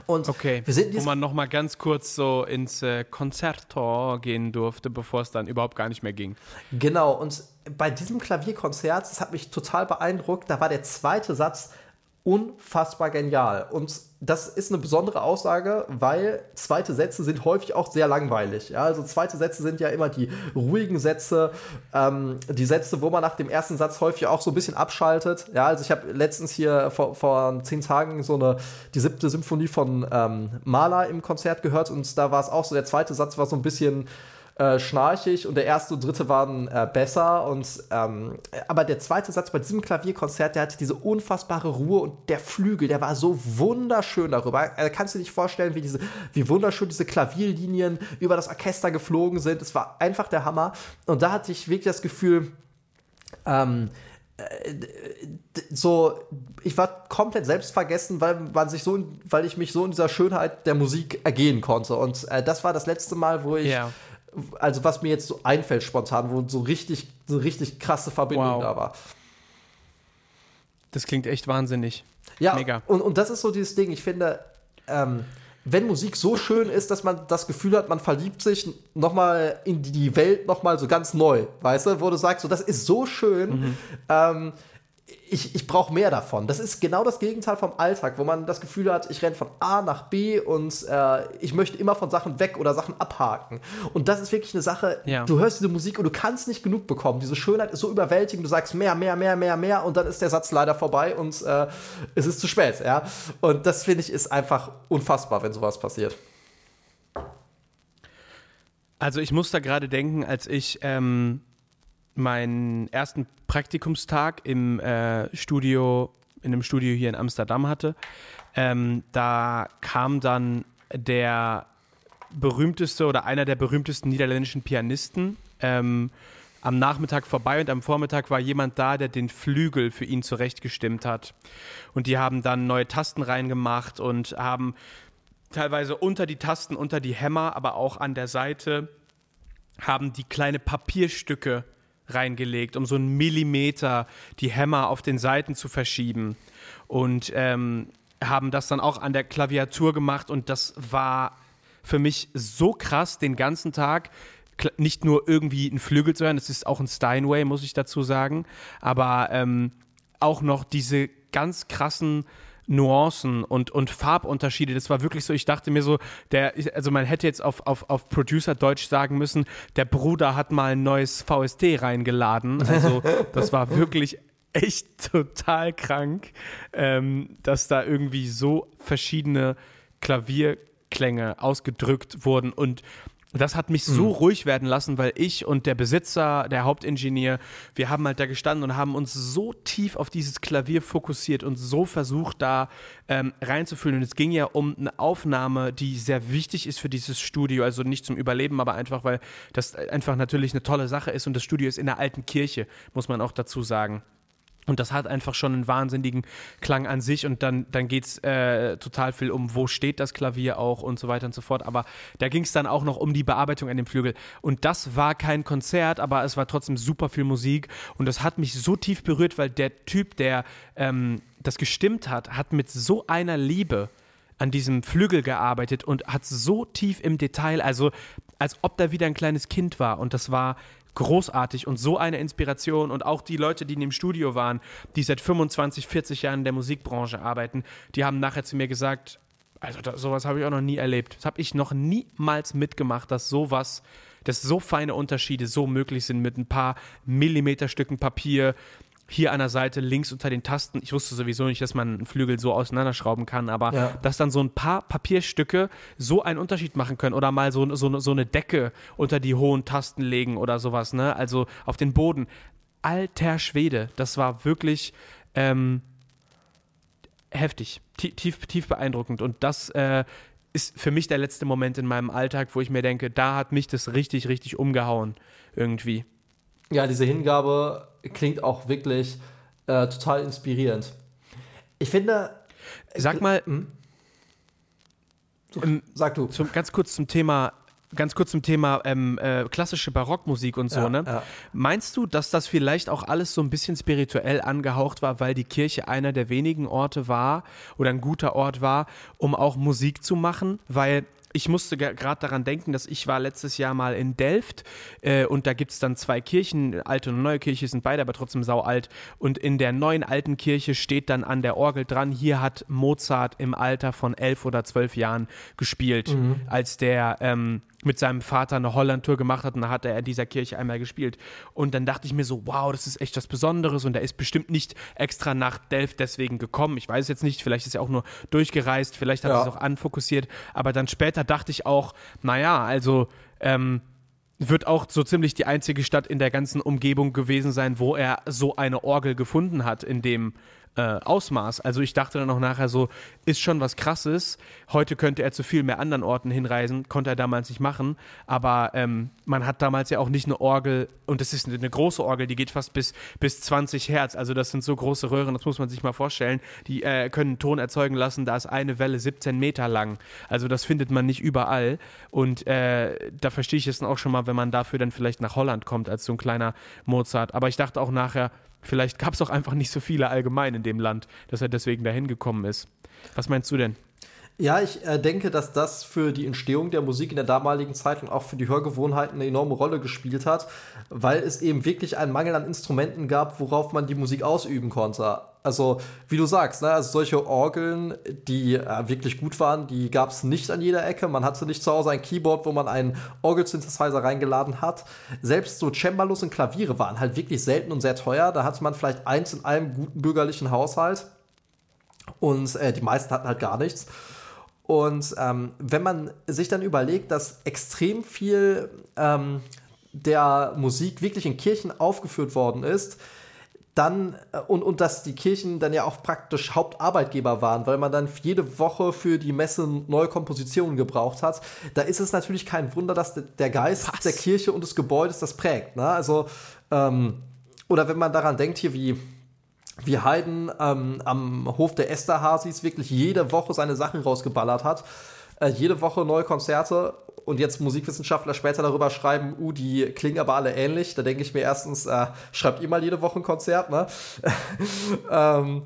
Und okay, wir sind wo man noch mal ganz kurz so ins äh, Konzerttor gehen durfte, bevor es dann überhaupt gar nicht mehr ging. Genau, und bei diesem Klavierkonzert, das hat mich total beeindruckt, da war der zweite Satz unfassbar genial. Und das ist eine besondere Aussage, weil zweite Sätze sind häufig auch sehr langweilig. Ja, also zweite Sätze sind ja immer die ruhigen Sätze, ähm, die Sätze, wo man nach dem ersten Satz häufig auch so ein bisschen abschaltet. Ja, also ich habe letztens hier vor, vor zehn Tagen so eine die siebte Symphonie von ähm, Mahler im Konzert gehört und da war es auch so, der zweite Satz war so ein bisschen äh, schnarchig und der erste und dritte waren äh, besser. Und, ähm, aber der zweite Satz bei diesem Klavierkonzert, der hatte diese unfassbare Ruhe und der Flügel, der war so wunderschön darüber. Also kannst du dir vorstellen, wie, diese, wie wunderschön diese Klavierlinien über das Orchester geflogen sind. Es war einfach der Hammer. Und da hatte ich wirklich das Gefühl, ähm, äh, so, ich war komplett selbstvergessen, weil man sich so, weil ich mich so in dieser Schönheit der Musik ergehen konnte. Und äh, das war das letzte Mal, wo ich ja also was mir jetzt so einfällt spontan, wo so richtig, so richtig krasse Verbindung wow. da war. Das klingt echt wahnsinnig. Ja, Mega. Und, und das ist so dieses Ding, ich finde, ähm, wenn Musik so schön ist, dass man das Gefühl hat, man verliebt sich nochmal in die Welt nochmal so ganz neu, weißt du, wo du sagst, so, das ist so schön, mhm. ähm, ich, ich brauche mehr davon. Das ist genau das Gegenteil vom Alltag, wo man das Gefühl hat, ich renne von A nach B und äh, ich möchte immer von Sachen weg oder Sachen abhaken. Und das ist wirklich eine Sache, ja. du hörst diese Musik und du kannst nicht genug bekommen. Diese Schönheit ist so überwältigend, du sagst mehr, mehr, mehr, mehr, mehr und dann ist der Satz leider vorbei und äh, es ist zu spät. Ja? Und das finde ich ist einfach unfassbar, wenn sowas passiert. Also ich muss da gerade denken, als ich ähm, meinen ersten Praktikumstag im äh, Studio, in einem Studio hier in Amsterdam hatte, ähm, da kam dann der berühmteste oder einer der berühmtesten niederländischen Pianisten ähm, am Nachmittag vorbei und am Vormittag war jemand da, der den Flügel für ihn zurechtgestimmt hat. Und die haben dann neue Tasten reingemacht und haben teilweise unter die Tasten, unter die Hämmer, aber auch an der Seite, haben die kleine Papierstücke reingelegt, um so einen Millimeter die Hämmer auf den Seiten zu verschieben. Und ähm, haben das dann auch an der Klaviatur gemacht und das war für mich so krass den ganzen Tag nicht nur irgendwie ein Flügel zu hören, es ist auch ein Steinway, muss ich dazu sagen, aber ähm, auch noch diese ganz krassen Nuancen und, und Farbunterschiede. Das war wirklich so, ich dachte mir so, der, also man hätte jetzt auf, auf, auf Producer-Deutsch sagen müssen, der Bruder hat mal ein neues VST reingeladen. Also das war wirklich echt total krank, ähm, dass da irgendwie so verschiedene Klavierklänge ausgedrückt wurden und das hat mich so mhm. ruhig werden lassen, weil ich und der Besitzer, der Hauptingenieur, wir haben halt da gestanden und haben uns so tief auf dieses Klavier fokussiert und so versucht, da ähm, reinzufühlen. Und es ging ja um eine Aufnahme, die sehr wichtig ist für dieses Studio, also nicht zum Überleben, aber einfach, weil das einfach natürlich eine tolle Sache ist und das Studio ist in der alten Kirche, muss man auch dazu sagen. Und das hat einfach schon einen wahnsinnigen Klang an sich und dann, dann geht es äh, total viel um, wo steht das Klavier auch und so weiter und so fort. Aber da ging es dann auch noch um die Bearbeitung an dem Flügel. Und das war kein Konzert, aber es war trotzdem super viel Musik und das hat mich so tief berührt, weil der Typ, der ähm, das gestimmt hat, hat mit so einer Liebe an diesem Flügel gearbeitet und hat so tief im Detail, also als ob da wieder ein kleines Kind war. Und das war großartig und so eine Inspiration und auch die Leute, die in dem Studio waren, die seit 25, 40 Jahren in der Musikbranche arbeiten, die haben nachher zu mir gesagt, also da, sowas habe ich auch noch nie erlebt. Das habe ich noch niemals mitgemacht, dass sowas, dass so feine Unterschiede so möglich sind mit ein paar Millimeterstücken Papier, hier an der Seite links unter den Tasten. Ich wusste sowieso nicht, dass man einen Flügel so auseinanderschrauben kann, aber ja. dass dann so ein paar Papierstücke so einen Unterschied machen können oder mal so, so, so eine Decke unter die hohen Tasten legen oder sowas, ne? Also auf den Boden. Alter Schwede, das war wirklich ähm, heftig, tief, tief beeindruckend. Und das äh, ist für mich der letzte Moment in meinem Alltag, wo ich mir denke, da hat mich das richtig, richtig umgehauen irgendwie. Ja, diese Hingabe klingt auch wirklich äh, total inspirierend. Ich finde. Sag mal. Hm? Ähm, sag du. Zum, ganz kurz zum Thema ganz kurz zum Thema ähm, äh, klassische Barockmusik und so, ja, ne? Ja. Meinst du, dass das vielleicht auch alles so ein bisschen spirituell angehaucht war, weil die Kirche einer der wenigen Orte war oder ein guter Ort war, um auch Musik zu machen? Weil ich musste gerade daran denken, dass ich war letztes Jahr mal in Delft äh, und da gibt es dann zwei Kirchen, alte und neue Kirche sind beide aber trotzdem sau alt und in der neuen alten Kirche steht dann an der Orgel dran, hier hat Mozart im Alter von elf oder zwölf Jahren gespielt, mhm. als der ähm, mit seinem Vater eine Holland-Tour gemacht hat und da hat er in dieser Kirche einmal gespielt. Und dann dachte ich mir so, wow, das ist echt was Besonderes und er ist bestimmt nicht extra nach Delft deswegen gekommen. Ich weiß jetzt nicht, vielleicht ist er auch nur durchgereist, vielleicht hat ja. er es auch anfokussiert, aber dann später dachte ich auch, naja, also ähm, wird auch so ziemlich die einzige Stadt in der ganzen Umgebung gewesen sein, wo er so eine Orgel gefunden hat in dem äh, Ausmaß. Also ich dachte dann auch nachher so, ist schon was krasses. Heute könnte er zu viel mehr anderen Orten hinreisen, konnte er damals nicht machen. Aber ähm, man hat damals ja auch nicht eine Orgel, und das ist eine, große Orgel, die geht fast bis, bis 20 Hertz. Also das sind so große Röhren, das muss man sich mal vorstellen. Die äh, können Ton erzeugen lassen, da ist eine Welle 17 Meter lang. Also das findet man nicht überall. Und äh, da verstehe ich es dann auch schon mal, wenn man dafür dann vielleicht nach Holland kommt als so ein kleiner Mozart. Aber ich dachte auch nachher, Vielleicht gab es auch einfach nicht so viele allgemein in dem Land, dass er deswegen dahin gekommen ist. Was meinst du denn? Ja, ich äh, denke, dass das für die Entstehung der Musik in der damaligen Zeit und auch für die Hörgewohnheiten eine enorme Rolle gespielt hat, weil es eben wirklich einen Mangel an Instrumenten gab, worauf man die Musik ausüben konnte. Also, wie du sagst, ne, also solche Orgeln, die äh, wirklich gut waren, die gab es nicht an jeder Ecke. Man hatte nicht zu Hause ein Keyboard, wo man einen Orgel-Synthesizer reingeladen hat. Selbst so Cembalos und Klaviere waren halt wirklich selten und sehr teuer. Da hatte man vielleicht eins in einem guten bürgerlichen Haushalt. Und äh, die meisten hatten halt gar nichts. Und ähm, wenn man sich dann überlegt, dass extrem viel ähm, der Musik wirklich in Kirchen aufgeführt worden ist, dann äh, und, und dass die Kirchen dann ja auch praktisch Hauptarbeitgeber waren, weil man dann jede Woche für die Messe neue Kompositionen gebraucht hat, da ist es natürlich kein Wunder, dass der Geist Was? der Kirche und des Gebäudes das prägt. Ne? Also, ähm, oder wenn man daran denkt, hier wie wie Haydn ähm, am Hof der Esterhazys wirklich jede Woche seine Sachen rausgeballert hat. Äh, jede Woche neue Konzerte und jetzt Musikwissenschaftler später darüber schreiben, uh, die klingen aber alle ähnlich, da denke ich mir erstens, äh, schreibt ihr mal jede Woche ein Konzert, ne? ähm,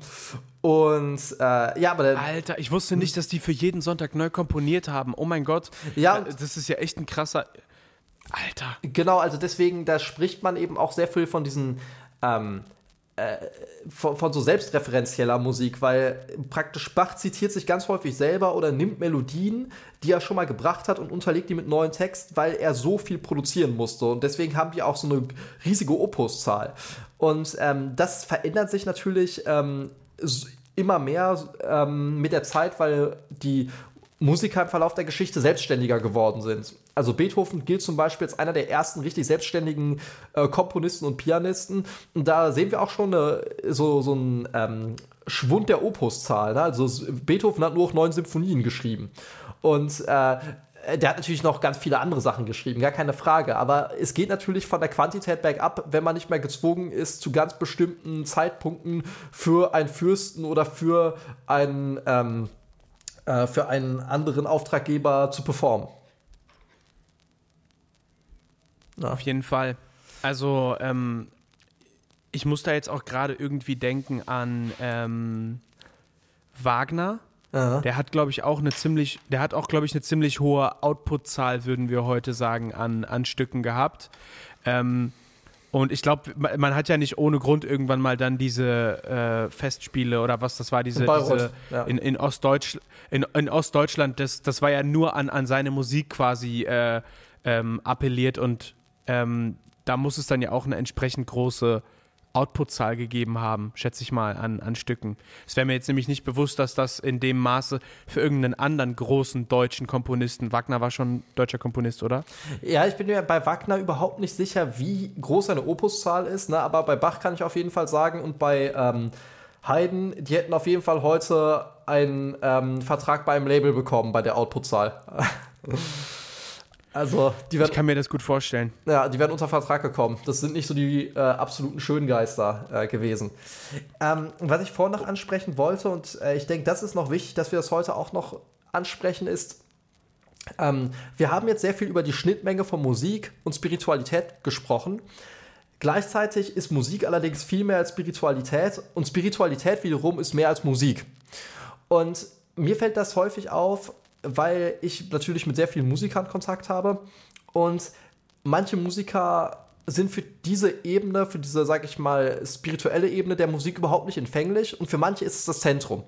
und äh, ja, aber Alter, ich wusste nicht, dass die für jeden Sonntag neu komponiert haben. Oh mein Gott. Ja, äh, das ist ja echt ein krasser. Alter. Genau, also deswegen, da spricht man eben auch sehr viel von diesen ähm, äh, von, von, so selbstreferenzieller Musik, weil praktisch Bach zitiert sich ganz häufig selber oder nimmt Melodien, die er schon mal gebracht hat und unterlegt die mit neuen Text, weil er so viel produzieren musste. Und deswegen haben wir auch so eine riesige Opuszahl. Und ähm, das verändert sich natürlich ähm, immer mehr ähm, mit der Zeit, weil die Musiker im Verlauf der Geschichte selbstständiger geworden sind. Also Beethoven gilt zum Beispiel als einer der ersten richtig selbstständigen äh, Komponisten und Pianisten. Und da sehen wir auch schon eine, so, so einen ähm, Schwund der Opuszahl. Ne? Also Beethoven hat nur noch neun Symphonien geschrieben. Und äh, der hat natürlich noch ganz viele andere Sachen geschrieben, gar keine Frage. Aber es geht natürlich von der Quantität bergab, wenn man nicht mehr gezwungen ist, zu ganz bestimmten Zeitpunkten für einen Fürsten oder für einen, ähm, äh, für einen anderen Auftraggeber zu performen. Ja. Auf jeden Fall. Also, ähm, ich muss da jetzt auch gerade irgendwie denken an ähm, Wagner. Aha. Der hat, glaube ich, auch eine ziemlich, der hat auch, glaube ich, eine ziemlich hohe Output-Zahl, würden wir heute sagen, an, an Stücken gehabt. Ähm, und ich glaube, man hat ja nicht ohne Grund irgendwann mal dann diese äh, Festspiele oder was das war, diese, in, diese, ja. in, in, Ostdeutsch, in, in, Ostdeutschland, das, das war ja nur an, an seine Musik quasi äh, ähm, appelliert und ähm, da muss es dann ja auch eine entsprechend große Outputzahl gegeben haben, schätze ich mal, an, an Stücken. Es wäre mir jetzt nämlich nicht bewusst, dass das in dem Maße für irgendeinen anderen großen deutschen Komponisten, Wagner war schon deutscher Komponist, oder? Ja, ich bin mir bei Wagner überhaupt nicht sicher, wie groß seine Opuszahl ist, ne? aber bei Bach kann ich auf jeden Fall sagen und bei ähm, Haydn, die hätten auf jeden Fall heute einen ähm, Vertrag beim Label bekommen bei der Outputzahl. Also, die werden, ich kann mir das gut vorstellen. Ja, die werden unter Vertrag gekommen. Das sind nicht so die äh, absoluten Schöngeister äh, gewesen. Ähm, was ich vorhin noch ansprechen wollte, und äh, ich denke, das ist noch wichtig, dass wir das heute auch noch ansprechen, ist, ähm, wir haben jetzt sehr viel über die Schnittmenge von Musik und Spiritualität gesprochen. Gleichzeitig ist Musik allerdings viel mehr als Spiritualität und Spiritualität wiederum ist mehr als Musik. Und mir fällt das häufig auf, weil ich natürlich mit sehr vielen Musikern Kontakt habe und manche Musiker sind für diese Ebene, für diese, sag ich mal, spirituelle Ebene der Musik überhaupt nicht empfänglich und für manche ist es das Zentrum.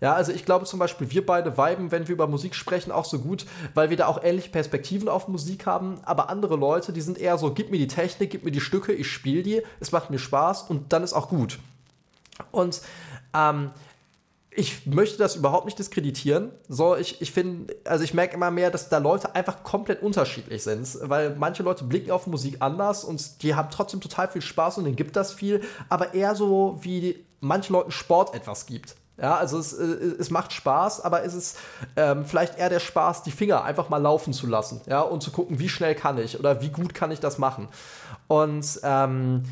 Ja, also ich glaube zum Beispiel, wir beide viben, wenn wir über Musik sprechen, auch so gut, weil wir da auch ähnliche Perspektiven auf Musik haben. Aber andere Leute, die sind eher so, gib mir die Technik, gib mir die Stücke, ich spiele die, es macht mir Spaß und dann ist auch gut. Und ähm, ich möchte das überhaupt nicht diskreditieren. So, ich, ich finde, also ich merke immer mehr, dass da Leute einfach komplett unterschiedlich sind, weil manche Leute blicken auf Musik anders und die haben trotzdem total viel Spaß und denen gibt das viel, aber eher so wie manchen Leuten Sport etwas gibt. Ja, also es, äh, es macht Spaß, aber es ist ähm, vielleicht eher der Spaß, die Finger einfach mal laufen zu lassen, ja, und zu gucken, wie schnell kann ich oder wie gut kann ich das machen. Und ähm,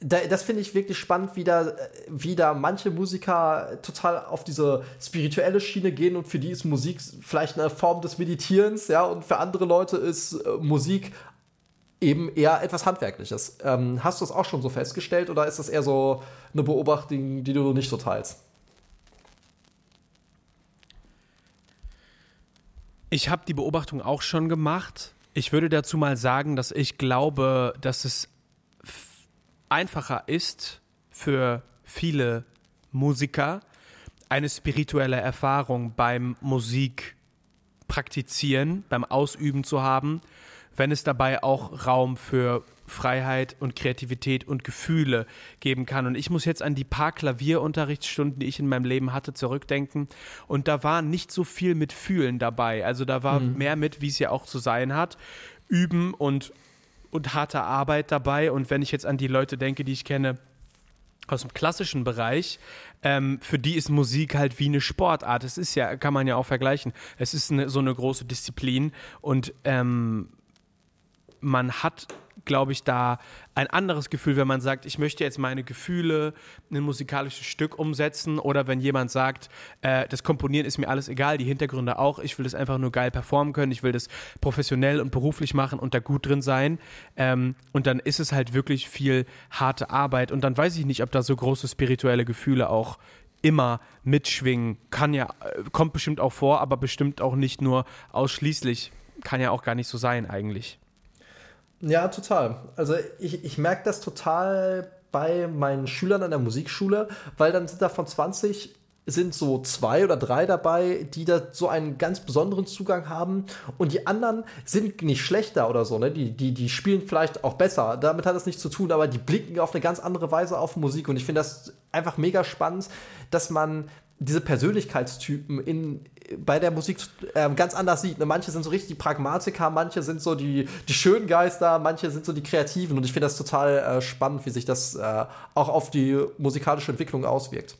das finde ich wirklich spannend, wie da, wie da manche Musiker total auf diese spirituelle Schiene gehen und für die ist Musik vielleicht eine Form des Meditierens, ja, und für andere Leute ist äh, Musik eben eher etwas Handwerkliches. Ähm, hast du das auch schon so festgestellt oder ist das eher so eine Beobachtung, die du nicht so teilst? Ich habe die Beobachtung auch schon gemacht. Ich würde dazu mal sagen, dass ich glaube, dass es einfacher ist für viele Musiker, eine spirituelle Erfahrung beim Musik praktizieren, beim Ausüben zu haben, wenn es dabei auch Raum für Freiheit und Kreativität und Gefühle geben kann. Und ich muss jetzt an die paar Klavierunterrichtsstunden, die ich in meinem Leben hatte, zurückdenken. Und da war nicht so viel mit Fühlen dabei. Also da war mhm. mehr mit, wie es ja auch zu sein hat, üben und und harte Arbeit dabei. Und wenn ich jetzt an die Leute denke, die ich kenne aus dem klassischen Bereich, ähm, für die ist Musik halt wie eine Sportart. Es ist ja, kann man ja auch vergleichen. Es ist eine, so eine große Disziplin und ähm, man hat glaube ich, da ein anderes Gefühl, wenn man sagt, ich möchte jetzt meine Gefühle in ein musikalisches Stück umsetzen oder wenn jemand sagt, äh, das Komponieren ist mir alles egal, die Hintergründe auch, ich will das einfach nur geil performen können, ich will das professionell und beruflich machen und da gut drin sein. Ähm, und dann ist es halt wirklich viel harte Arbeit und dann weiß ich nicht, ob da so große spirituelle Gefühle auch immer mitschwingen. Kann ja, äh, kommt bestimmt auch vor, aber bestimmt auch nicht nur ausschließlich. Kann ja auch gar nicht so sein eigentlich. Ja, total. Also ich, ich merke das total bei meinen Schülern an der Musikschule, weil dann sind da von 20 sind so zwei oder drei dabei, die da so einen ganz besonderen Zugang haben und die anderen sind nicht schlechter oder so, ne? Die, die, die spielen vielleicht auch besser. Damit hat das nichts zu tun, aber die blicken auf eine ganz andere Weise auf Musik und ich finde das einfach mega spannend, dass man diese Persönlichkeitstypen in, bei der Musik äh, ganz anders sieht. Ne? Manche sind so richtig die Pragmatiker, manche sind so die, die schönen Geister, manche sind so die Kreativen. Und ich finde das total äh, spannend, wie sich das äh, auch auf die musikalische Entwicklung auswirkt.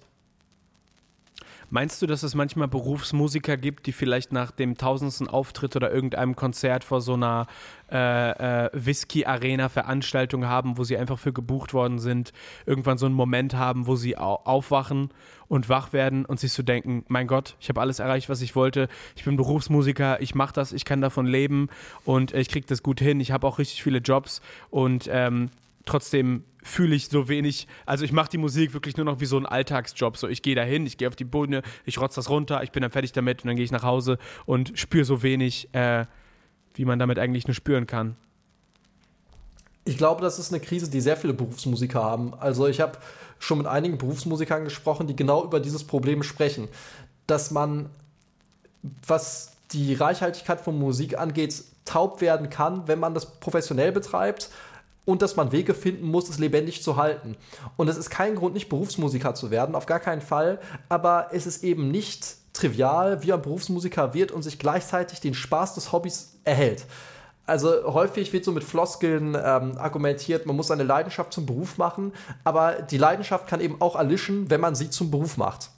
Meinst du, dass es manchmal Berufsmusiker gibt, die vielleicht nach dem tausendsten Auftritt oder irgendeinem Konzert vor so einer äh, äh, Whisky-Arena-Veranstaltung haben, wo sie einfach für gebucht worden sind, irgendwann so einen Moment haben, wo sie au aufwachen und wach werden und sich so denken, mein Gott, ich habe alles erreicht, was ich wollte, ich bin Berufsmusiker, ich mache das, ich kann davon leben und ich kriege das gut hin, ich habe auch richtig viele Jobs und ähm, trotzdem fühle ich so wenig. Also ich mache die Musik wirklich nur noch wie so ein Alltagsjob. So, ich gehe dahin, ich gehe auf die Bühne, ich rotze das runter, ich bin dann fertig damit und dann gehe ich nach Hause und spüre so wenig, äh, wie man damit eigentlich nur spüren kann. Ich glaube, das ist eine Krise, die sehr viele Berufsmusiker haben. Also ich habe schon mit einigen Berufsmusikern gesprochen, die genau über dieses Problem sprechen, dass man, was die Reichhaltigkeit von Musik angeht, taub werden kann, wenn man das professionell betreibt und dass man Wege finden muss, es lebendig zu halten. Und es ist kein Grund, nicht Berufsmusiker zu werden, auf gar keinen Fall, aber es ist eben nicht trivial, wie ein Berufsmusiker wird und sich gleichzeitig den Spaß des Hobbys erhält. Also häufig wird so mit Floskeln ähm, argumentiert, man muss eine Leidenschaft zum Beruf machen, aber die Leidenschaft kann eben auch erlischen, wenn man sie zum Beruf macht.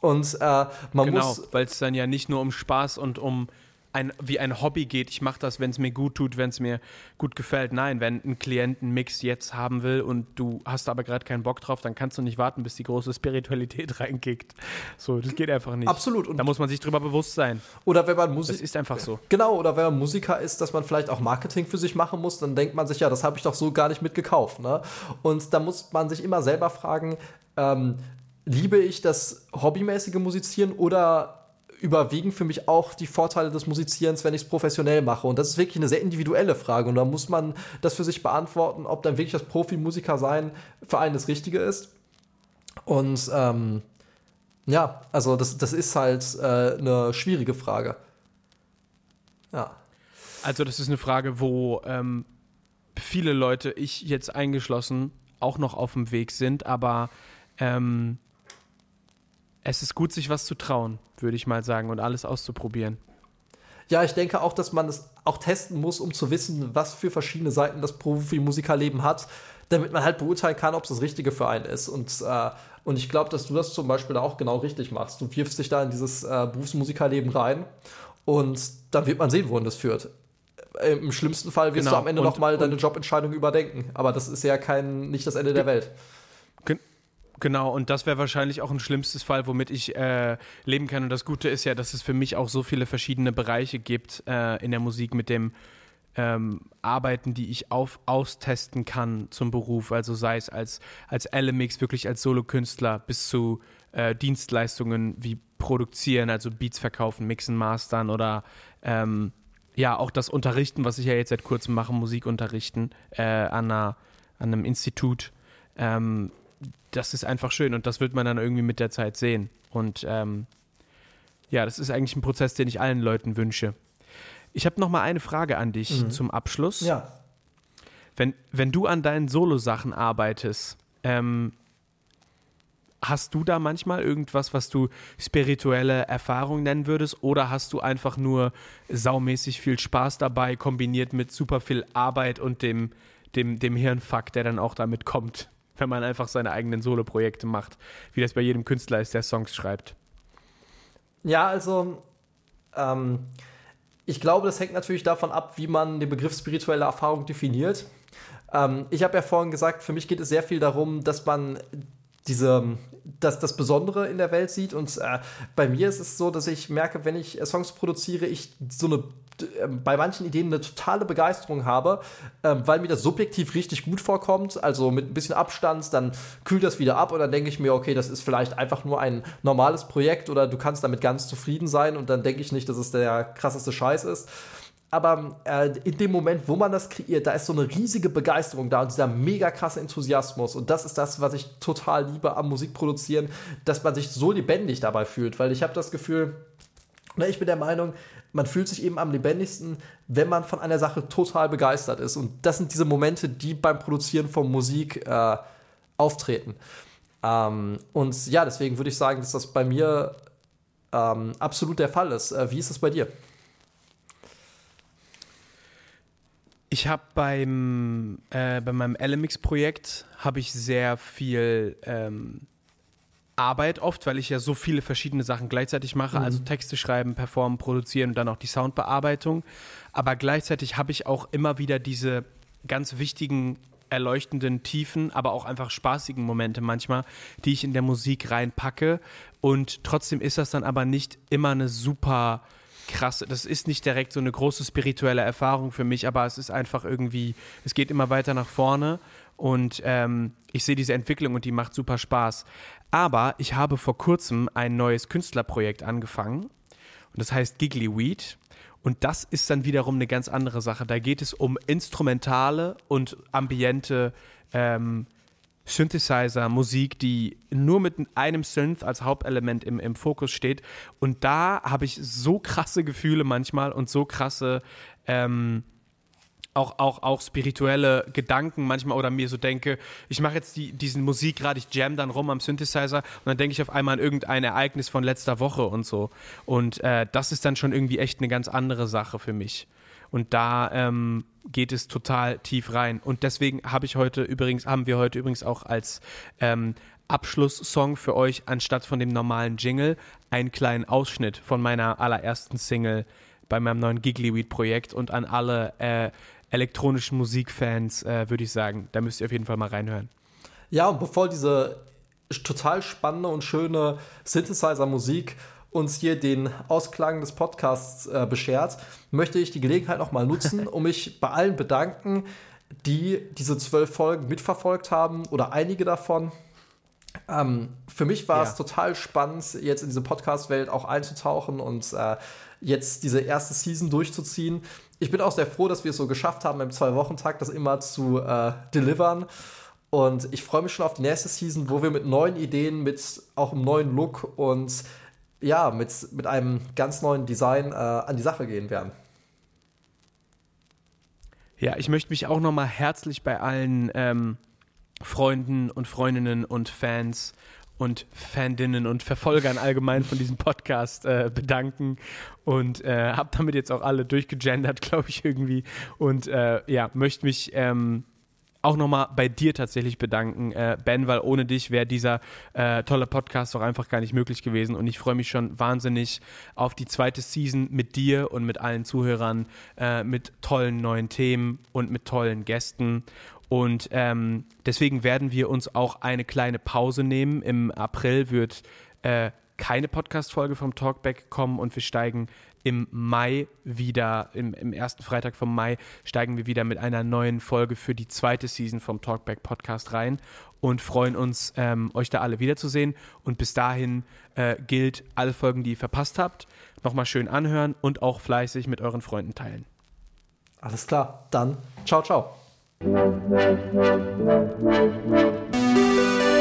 Und äh, man genau, muss. Genau, weil es dann ja nicht nur um Spaß und um ein, wie ein Hobby geht. Ich mache das, wenn es mir gut tut, wenn es mir gut gefällt. Nein, wenn ein Klient einen Mix jetzt haben will und du hast aber gerade keinen Bock drauf, dann kannst du nicht warten, bis die große Spiritualität reinkickt. So, das geht einfach nicht. Absolut. Und da muss man sich drüber bewusst sein. Oder wenn man Musik. Das ist einfach so. Genau, oder wenn man Musiker ist, dass man vielleicht auch Marketing für sich machen muss, dann denkt man sich, ja, das habe ich doch so gar nicht mitgekauft. Ne? Und da muss man sich immer selber fragen, ähm, liebe ich das hobbymäßige Musizieren oder überwiegen für mich auch die Vorteile des Musizierens, wenn ich es professionell mache. Und das ist wirklich eine sehr individuelle Frage. Und da muss man das für sich beantworten, ob dann wirklich das Profimusiker sein für einen das Richtige ist. Und ähm, ja, also das, das ist halt äh, eine schwierige Frage. Ja. Also das ist eine Frage, wo ähm, viele Leute, ich jetzt eingeschlossen, auch noch auf dem Weg sind, aber ähm, es ist gut, sich was zu trauen, würde ich mal sagen, und alles auszuprobieren. Ja, ich denke auch, dass man es auch testen muss, um zu wissen, was für verschiedene Seiten das Profi-Musikerleben hat, damit man halt beurteilen kann, ob es das Richtige für einen ist. Und, äh, und ich glaube, dass du das zum Beispiel auch genau richtig machst. Du wirfst dich da in dieses äh, Berufsmusikerleben rein und dann wird man sehen, wohin das führt. Im schlimmsten Fall wirst genau. du am Ende nochmal deine Jobentscheidung überdenken. Aber das ist ja kein, nicht das Ende der Welt. Genau, und das wäre wahrscheinlich auch ein schlimmstes Fall, womit ich äh, leben kann. Und das Gute ist ja, dass es für mich auch so viele verschiedene Bereiche gibt äh, in der Musik mit dem ähm, Arbeiten, die ich auf, austesten kann zum Beruf. Also sei es als, als Elemix, wirklich als Solokünstler, bis zu äh, Dienstleistungen wie Produzieren, also Beats verkaufen, Mixen, Mastern oder ähm, ja, auch das Unterrichten, was ich ja jetzt seit kurzem mache, Musikunterrichten äh, an, einer, an einem Institut. Ähm, das ist einfach schön und das wird man dann irgendwie mit der Zeit sehen. Und ähm, ja, das ist eigentlich ein Prozess, den ich allen Leuten wünsche. Ich habe noch mal eine Frage an dich mhm. zum Abschluss. Ja. Wenn, wenn du an deinen Solo-Sachen arbeitest, ähm, hast du da manchmal irgendwas, was du spirituelle Erfahrung nennen würdest? Oder hast du einfach nur saumäßig viel Spaß dabei, kombiniert mit super viel Arbeit und dem, dem, dem Hirnfuck, der dann auch damit kommt? Wenn man einfach seine eigenen Solo-Projekte macht, wie das bei jedem Künstler ist, der Songs schreibt. Ja, also ähm, ich glaube, das hängt natürlich davon ab, wie man den Begriff spirituelle Erfahrung definiert. Ähm, ich habe ja vorhin gesagt, für mich geht es sehr viel darum, dass man diese, das, das Besondere in der Welt sieht. Und äh, bei mir ist es so, dass ich merke, wenn ich Songs produziere, ich so eine bei manchen Ideen eine totale Begeisterung habe, ähm, weil mir das subjektiv richtig gut vorkommt. Also mit ein bisschen Abstand, dann kühlt das wieder ab und dann denke ich mir, okay, das ist vielleicht einfach nur ein normales Projekt oder du kannst damit ganz zufrieden sein und dann denke ich nicht, dass es der krasseste Scheiß ist. Aber äh, in dem Moment, wo man das kreiert, da ist so eine riesige Begeisterung da und dieser mega krasse Enthusiasmus. Und das ist das, was ich total liebe am Musikproduzieren, dass man sich so lebendig dabei fühlt. Weil ich habe das Gefühl, oder ich bin der Meinung, man fühlt sich eben am lebendigsten, wenn man von einer Sache total begeistert ist. Und das sind diese Momente, die beim Produzieren von Musik äh, auftreten. Ähm, und ja, deswegen würde ich sagen, dass das bei mir ähm, absolut der Fall ist. Äh, wie ist es bei dir? Ich habe beim äh, bei meinem LMX-Projekt habe ich sehr viel ähm, Arbeit oft, weil ich ja so viele verschiedene Sachen gleichzeitig mache, also mhm. also Texte schreiben, performen, produzieren und dann auch die Soundbearbeitung. Aber gleichzeitig habe ich auch immer wieder diese ganz wichtigen, erleuchtenden, tiefen, aber auch einfach spaßigen Momente manchmal, die ich in der Musik reinpacke. Und trotzdem ist das dann aber nicht immer eine super krasse, das ist nicht direkt so eine große spirituelle Erfahrung für mich, aber es ist einfach irgendwie, es geht immer weiter nach vorne und ähm, ich sehe diese Entwicklung und die macht super Spaß. Aber ich habe vor kurzem ein neues Künstlerprojekt angefangen. Und das heißt Giggly Weed. Und das ist dann wiederum eine ganz andere Sache. Da geht es um instrumentale und ambiente ähm, Synthesizer, Musik, die nur mit einem Synth als Hauptelement im, im Fokus steht. Und da habe ich so krasse Gefühle manchmal und so krasse ähm, auch, auch, auch spirituelle Gedanken manchmal oder mir so denke, ich mache jetzt die, diesen Musik gerade, ich jam dann rum am Synthesizer und dann denke ich auf einmal an irgendein Ereignis von letzter Woche und so. Und äh, das ist dann schon irgendwie echt eine ganz andere Sache für mich. Und da ähm, geht es total tief rein. Und deswegen habe ich heute übrigens, haben wir heute übrigens auch als ähm, Abschlusssong für euch anstatt von dem normalen Jingle einen kleinen Ausschnitt von meiner allerersten Single bei meinem neuen Giggly Weed Projekt und an alle äh, elektronischen Musikfans, äh, würde ich sagen. Da müsst ihr auf jeden Fall mal reinhören. Ja, und bevor diese total spannende und schöne Synthesizer-Musik uns hier den Ausklang des Podcasts äh, beschert, möchte ich die Gelegenheit noch mal nutzen, um mich bei allen bedanken, die diese zwölf Folgen mitverfolgt haben oder einige davon. Ähm, für mich war ja. es total spannend, jetzt in diese Podcast-Welt auch einzutauchen und äh, jetzt diese erste Season durchzuziehen ich bin auch sehr froh, dass wir es so geschafft haben, im Zwei-Wochen-Tag das immer zu äh, delivern. Und ich freue mich schon auf die nächste Season, wo wir mit neuen Ideen, mit auch einem neuen Look und ja, mit, mit einem ganz neuen Design äh, an die Sache gehen werden. Ja, ich möchte mich auch nochmal herzlich bei allen ähm, Freunden und Freundinnen und Fans und Fandinnen und Verfolgern allgemein von diesem Podcast äh, bedanken und äh, habe damit jetzt auch alle durchgegendert, glaube ich irgendwie und äh, ja, möchte mich ähm, auch nochmal bei dir tatsächlich bedanken, äh, Ben, weil ohne dich wäre dieser äh, tolle Podcast doch einfach gar nicht möglich gewesen. Und ich freue mich schon wahnsinnig auf die zweite Season mit dir und mit allen Zuhörern, äh, mit tollen neuen Themen und mit tollen Gästen. Und ähm, deswegen werden wir uns auch eine kleine Pause nehmen. Im April wird äh, keine Podcast-Folge vom Talkback kommen und wir steigen im Mai wieder, im, im, ersten Freitag vom Mai, steigen wir wieder mit einer neuen Folge für die zweite Season vom Talkback Podcast rein und freuen uns, ähm, euch da alle wiederzusehen. Und bis dahin äh, gilt, alle Folgen, die ihr verpasst habt, nochmal schön anhören und auch fleißig mit euren Freunden teilen. Alles klar, dann ciao, ciao. Thank you.